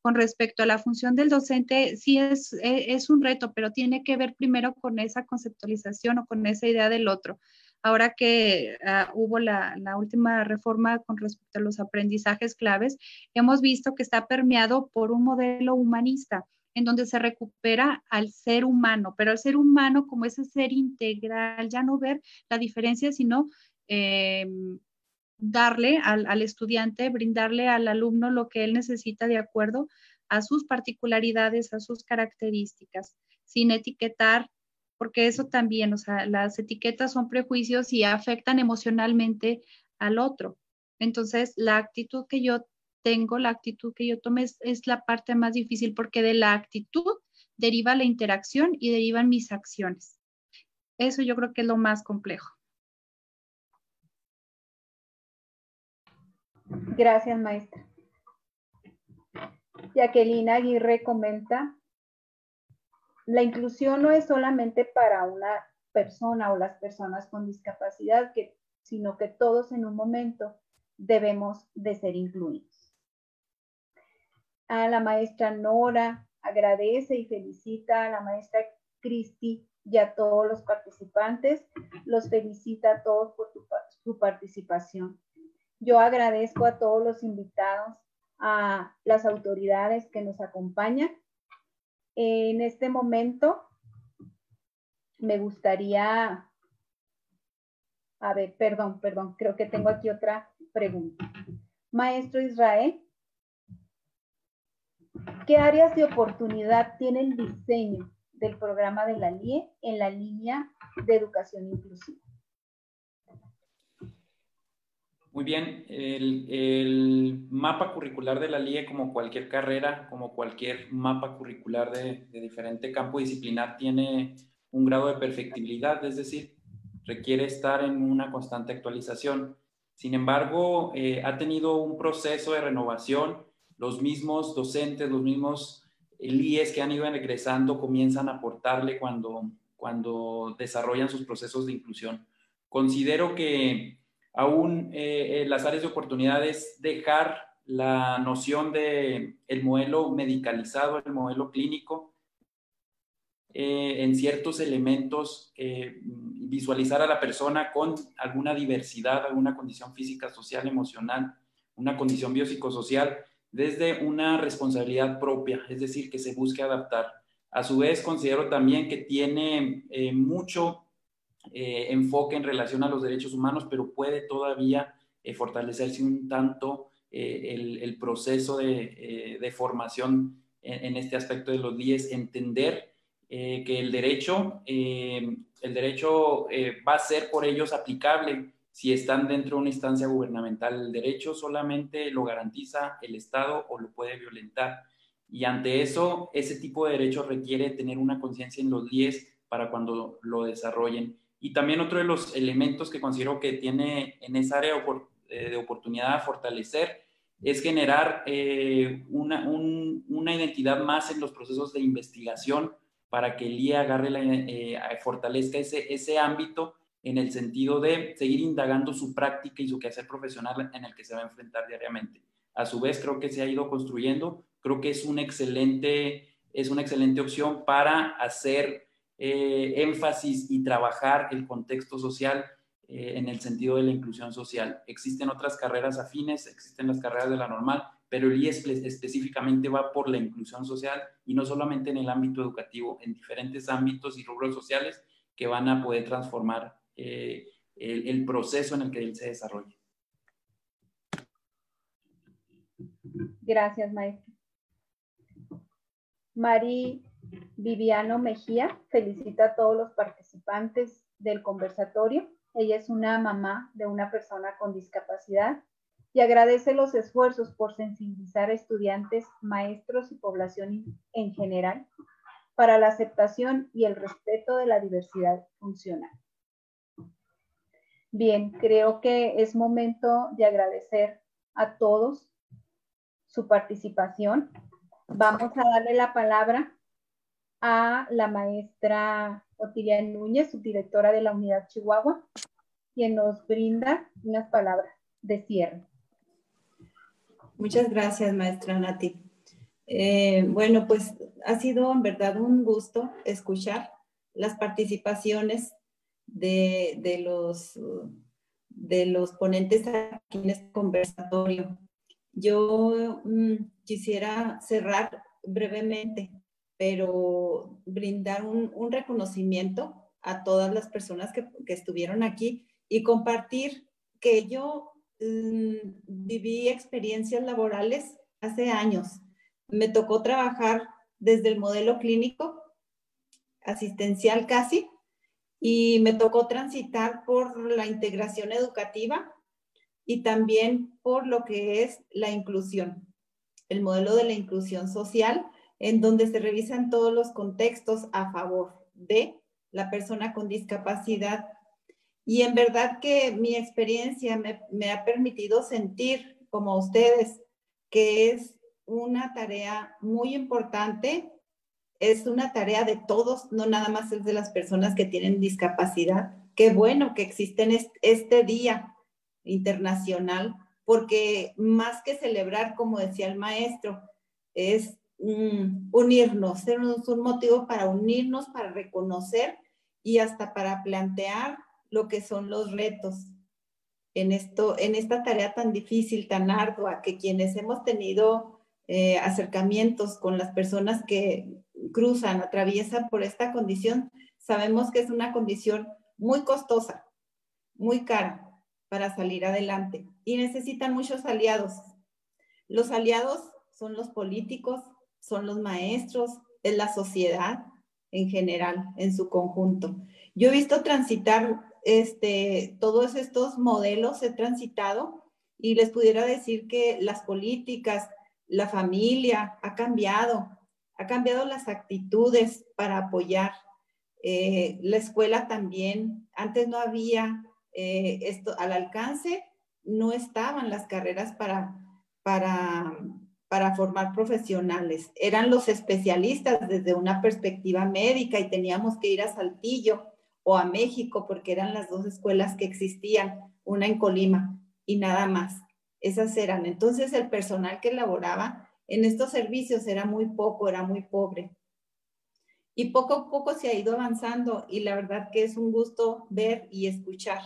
con respecto a la función del docente, sí es, e, es, un reto, pero tiene que ver primero con esa conceptualización o con esa idea del otro. Ahora que uh, hubo la, la, última reforma con respecto a los aprendizajes claves, hemos visto que está permeado por un modelo humanista en donde se recupera al ser humano, pero al ser humano como ese ser integral, ya no ver la diferencia, sino eh, darle al, estudiante, brindarle al alumno lo que él necesita de acuerdo a sus particularidades, a sus características, sin etiquetar, porque eso también, o sea, las etiquetas son prejuicios y afectan emocionalmente al otro. Entonces, la actitud que yo tengo, la actitud que yo tome es, la parte más difícil porque de la actitud deriva la interacción y derivan mis acciones. Eso yo creo que es lo más complejo. Gracias, maestra. Jacqueline Aguirre comenta, la inclusión no es solamente para una persona o las personas con discapacidad, sino que todos en un momento debemos de ser incluidos. A la maestra Nora agradece y felicita a la maestra Cristi y a todos los participantes. Los felicita a todos por su participación. Yo agradezco a todos los invitados, a las autoridades que nos acompañan. En este momento me gustaría, a ver, perdón, perdón, creo que tengo aquí otra pregunta. Maestro Israel, ¿qué áreas de oportunidad tiene el diseño del programa de la LIE en la línea de educación inclusiva? Muy bien, el, mapa curricular de la LIE, como cualquier carrera, como cualquier mapa curricular de, diferente campo disciplinar, tiene un grado de perfectibilidad, es decir, requiere estar en una constante actualización. Sin embargo, eh, ha tenido un proceso de renovación. Los mismos docentes, los mismos LIEs que han ido egresando comienzan a aportarle cuando, cuando desarrollan sus procesos de inclusión. Considero que aún eh, las áreas de oportunidades dejar la noción de el modelo medicalizado, el modelo clínico, eh, en ciertos elementos, eh, visualizar a la persona con alguna diversidad, alguna condición física, social, emocional, una condición biopsicosocial, desde una responsabilidad propia, es decir, que se busque adaptar. A su vez, considero también que tiene mucho eh, enfoque en relación a los derechos humanos, pero puede todavía eh, fortalecerse un tanto eh, el, proceso de, formación en, este aspecto de los días, entender que el derecho, el derecho va a ser por ellos aplicable si están dentro de una instancia gubernamental. El derecho solamente lo garantiza el Estado o lo puede violentar. Y ante eso, ese tipo de derecho requiere tener una conciencia en los 10 para cuando lo desarrollen. Y también otro de los elementos que considero que tiene en esa área eh, de oportunidad a fortalecer es generar eh, una, una, identidad más en los procesos de investigación para que el IA agarre la, eh, fortalezca ese, ese ámbito en el sentido de seguir indagando su práctica y su quehacer profesional en el que se va a enfrentar diariamente. A su vez, creo que se ha ido construyendo, creo que es, un excelente, es una excelente opción para hacer eh, énfasis y trabajar el contexto social eh, en el sentido de la inclusión social. Existen otras carreras afines, existen las carreras de la normal, pero el IES específicamente va por la inclusión social y no solamente en el ámbito educativo, en diferentes ámbitos y rubros sociales que van a poder transformar eh, el, proceso en el que él se desarrolla. Gracias, maestro. Mari Viviano Mejía felicita a todos los participantes del conversatorio. Ella es una mamá de una persona con discapacidad y agradece los esfuerzos por sensibilizar a estudiantes, maestros y población en general para la aceptación y el respeto de la diversidad funcional. Bien, creo que es momento de agradecer a todos su participación. Vamos a darle la palabra a la maestra Otilia Núñez, subdirectora de la Unidad Chihuahua, quien nos brinda unas palabras de cierre. Muchas gracias, maestra Nati. Eh, bueno, pues ha sido en verdad un gusto escuchar las participaciones de, los, de los ponentes aquí en este conversatorio. Yo mm, quisiera cerrar brevemente pero brindar un, reconocimiento a todas las personas que, estuvieron aquí y compartir que yo mm, viví experiencias laborales hace años. Me tocó trabajar desde el modelo clínico, asistencial casi, y me tocó transitar por la integración educativa y también por lo que es la inclusión, el modelo de la inclusión social en donde se revisan todos los contextos a favor de la persona con discapacidad. Y en verdad que mi experiencia me, ha permitido sentir, como ustedes, que es una tarea muy importante, es una tarea de todos, no nada más es de las personas que tienen discapacidad. Qué bueno que existe este día internacional, porque más que celebrar, como decía el maestro, es unirnos, ser un motivo para unirnos, para reconocer y hasta para plantear lo que son los retos en, esto, en esta tarea tan difícil, tan ardua, que quienes hemos tenido eh, acercamientos con las personas que cruzan, atraviesan por esta condición, sabemos que es una condición muy costosa, muy cara para salir adelante y necesitan muchos aliados. Los aliados son los políticos, son los maestros, es la sociedad en general, en su conjunto. Yo he visto transitar este, todos estos modelos, he transitado y les pudiera decir que las políticas, la familia ha cambiado, ha cambiado las actitudes para apoyar. Eh, la escuela también, antes no había eh, esto al alcance, no estaban las carreras para, para, para formar profesionales. Eran los especialistas desde una perspectiva médica y teníamos que ir a Saltillo o a México porque eran las dos escuelas que existían, una en Colima y nada más. Esas eran. Entonces el personal que laboraba en estos servicios era muy poco, era muy pobre. Y poco a poco se ha ido avanzando y la verdad que es un gusto ver y escuchar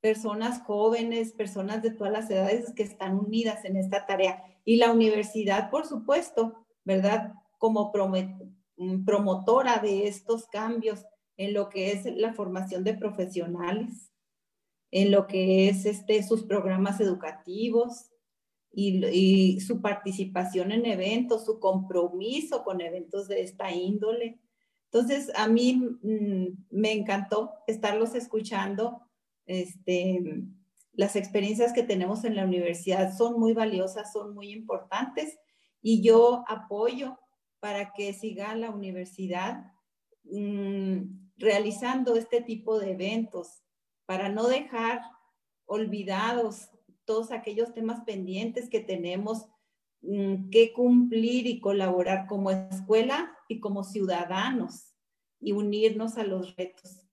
personas jóvenes, personas de todas las edades que están unidas en esta tarea. Y la universidad, por supuesto, ¿verdad? Como promotora de estos cambios en lo que es la formación de profesionales, en lo que es este, sus programas educativos y, su participación en eventos, su compromiso con eventos de esta índole. Entonces, a mí mm, me encantó estarlos escuchando. Este, las experiencias que tenemos en la universidad son muy valiosas, son muy importantes y yo apoyo para que siga la universidad mm, realizando este tipo de eventos para no dejar olvidados todos aquellos temas pendientes que tenemos mm, que cumplir y colaborar como escuela y como ciudadanos y unirnos a los retos.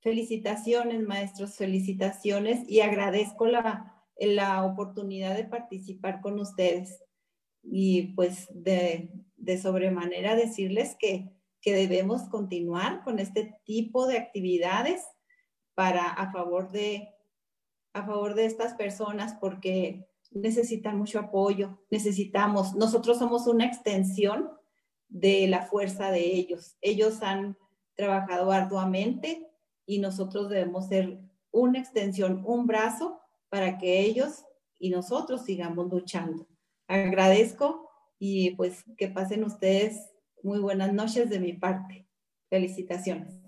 Felicitaciones, maestros, felicitaciones y agradezco la, la oportunidad de participar con ustedes. Y pues de, de sobremanera decirles que, que debemos continuar con este tipo de actividades para a favor de a favor de estas personas porque necesitan mucho apoyo, necesitamos, nosotros somos una extensión de la fuerza de ellos. Ellos han trabajado arduamente y nosotros debemos ser una extensión, un brazo para que ellos y nosotros sigamos luchando. Agradezco y pues que pasen ustedes muy buenas noches de mi parte. Felicitaciones.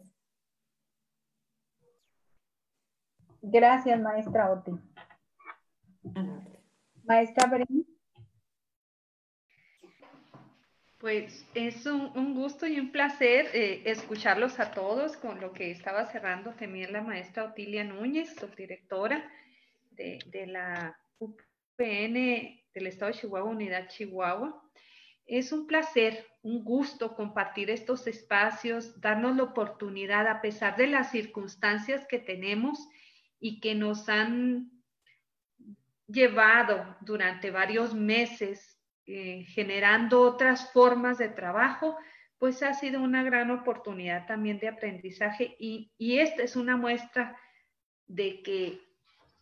Gracias, maestra Oti. Maestra Bren. Pues es un, gusto y un placer eh, escucharlos a todos con lo que estaba cerrando también la maestra Otilia Núñez, subdirectora de, de la UPN del Estado de Chihuahua, Unidad Chihuahua. Es un placer, un gusto compartir estos espacios, darnos la oportunidad, a pesar de las circunstancias que tenemos, y que nos han llevado durante varios meses eh, generando otras formas de trabajo, pues ha sido una gran oportunidad también de aprendizaje y, y esta es una muestra de que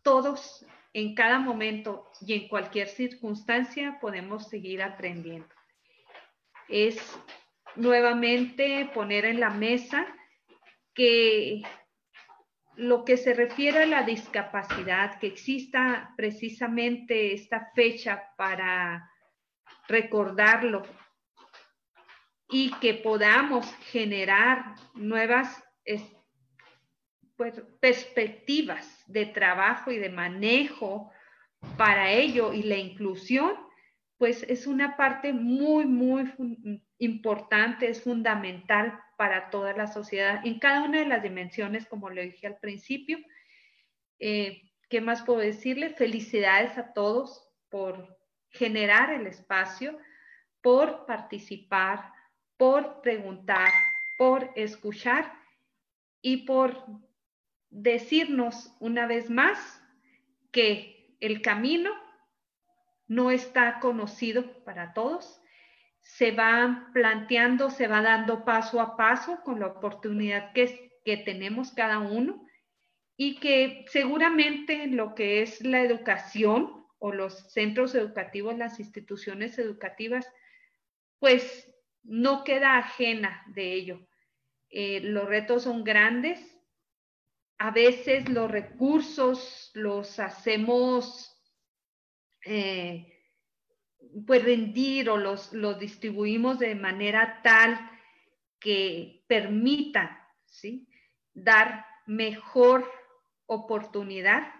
todos en cada momento y en cualquier circunstancia podemos seguir aprendiendo. Es nuevamente poner en la mesa que lo que se refiere a la discapacidad, que exista precisamente esta fecha para recordarlo y que podamos generar nuevas pues, perspectivas de trabajo y de manejo para ello y la inclusión, pues es una parte muy, muy importante, es fundamental para toda la sociedad en cada una de las dimensiones, como le dije al principio. Eh, ¿Qué más puedo decirle? Felicidades a todos por generar el espacio, por participar, por preguntar, por escuchar y por decirnos una vez más que el camino no está conocido para todos se va planteando, se va dando paso a paso con la oportunidad que, que tenemos cada uno y que seguramente lo que es la educación o los centros educativos, las instituciones educativas, pues no queda ajena de ello. eh, los retos son grandes. A veces los recursos los hacemos eh, pues rendir o los, los distribuimos de manera tal que permita ¿sí? dar mejor oportunidad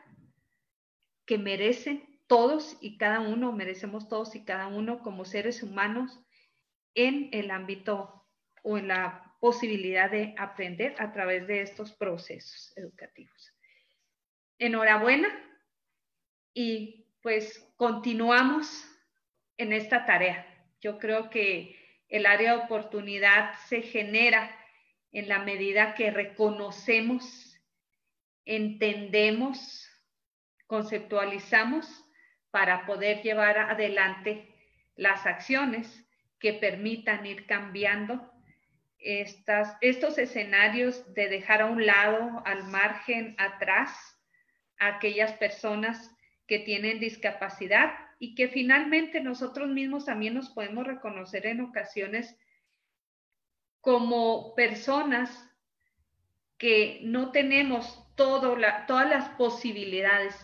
que merecen todos y cada uno, merecemos todos y cada uno como seres humanos en el ámbito o en la posibilidad de aprender a través de estos procesos educativos. Enhorabuena y pues continuamos en esta tarea. Yo creo que el área de oportunidad se genera en la medida que reconocemos, entendemos, conceptualizamos para poder llevar adelante las acciones que permitan ir cambiando estas, estos escenarios de dejar a un lado, al margen, atrás, a aquellas personas que tienen discapacidad y que finalmente nosotros mismos también nos podemos reconocer en ocasiones como personas que no tenemos todas las posibilidades,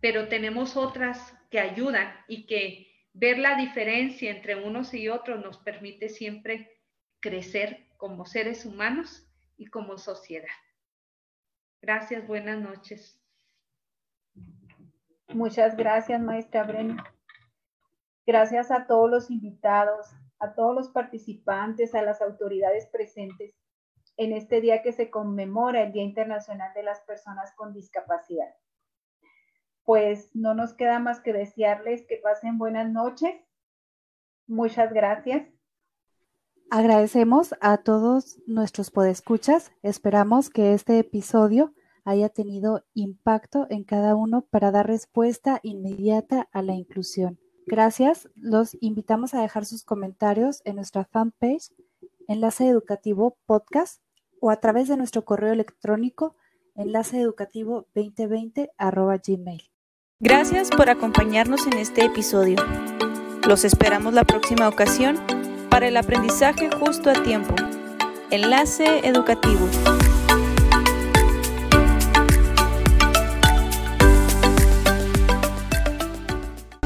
pero tenemos otras que ayudan y que ver la diferencia entre unos y otros nos permite siempre crecer como seres humanos y como sociedad. Gracias, buenas noches. Muchas gracias, maestra Breno. Gracias a todos los invitados, a todos los participantes, a las autoridades presentes en este día que se conmemora el Día Internacional de las Personas con Discapacidad. Pues no nos queda más que desearles que pasen buenas noches. Muchas gracias. Agradecemos a todos nuestros podescuchas. Esperamos que este episodio haya tenido impacto en cada uno para dar respuesta inmediata a la inclusión. Gracias. Los invitamos a dejar sus comentarios en nuestra fanpage, Enlace Educativo Podcast, o a través de nuestro correo electrónico enlaceeducativo2020 gmail. Gracias por acompañarnos en este episodio. Los esperamos la próxima ocasión para el aprendizaje justo a tiempo. Enlace Educativo.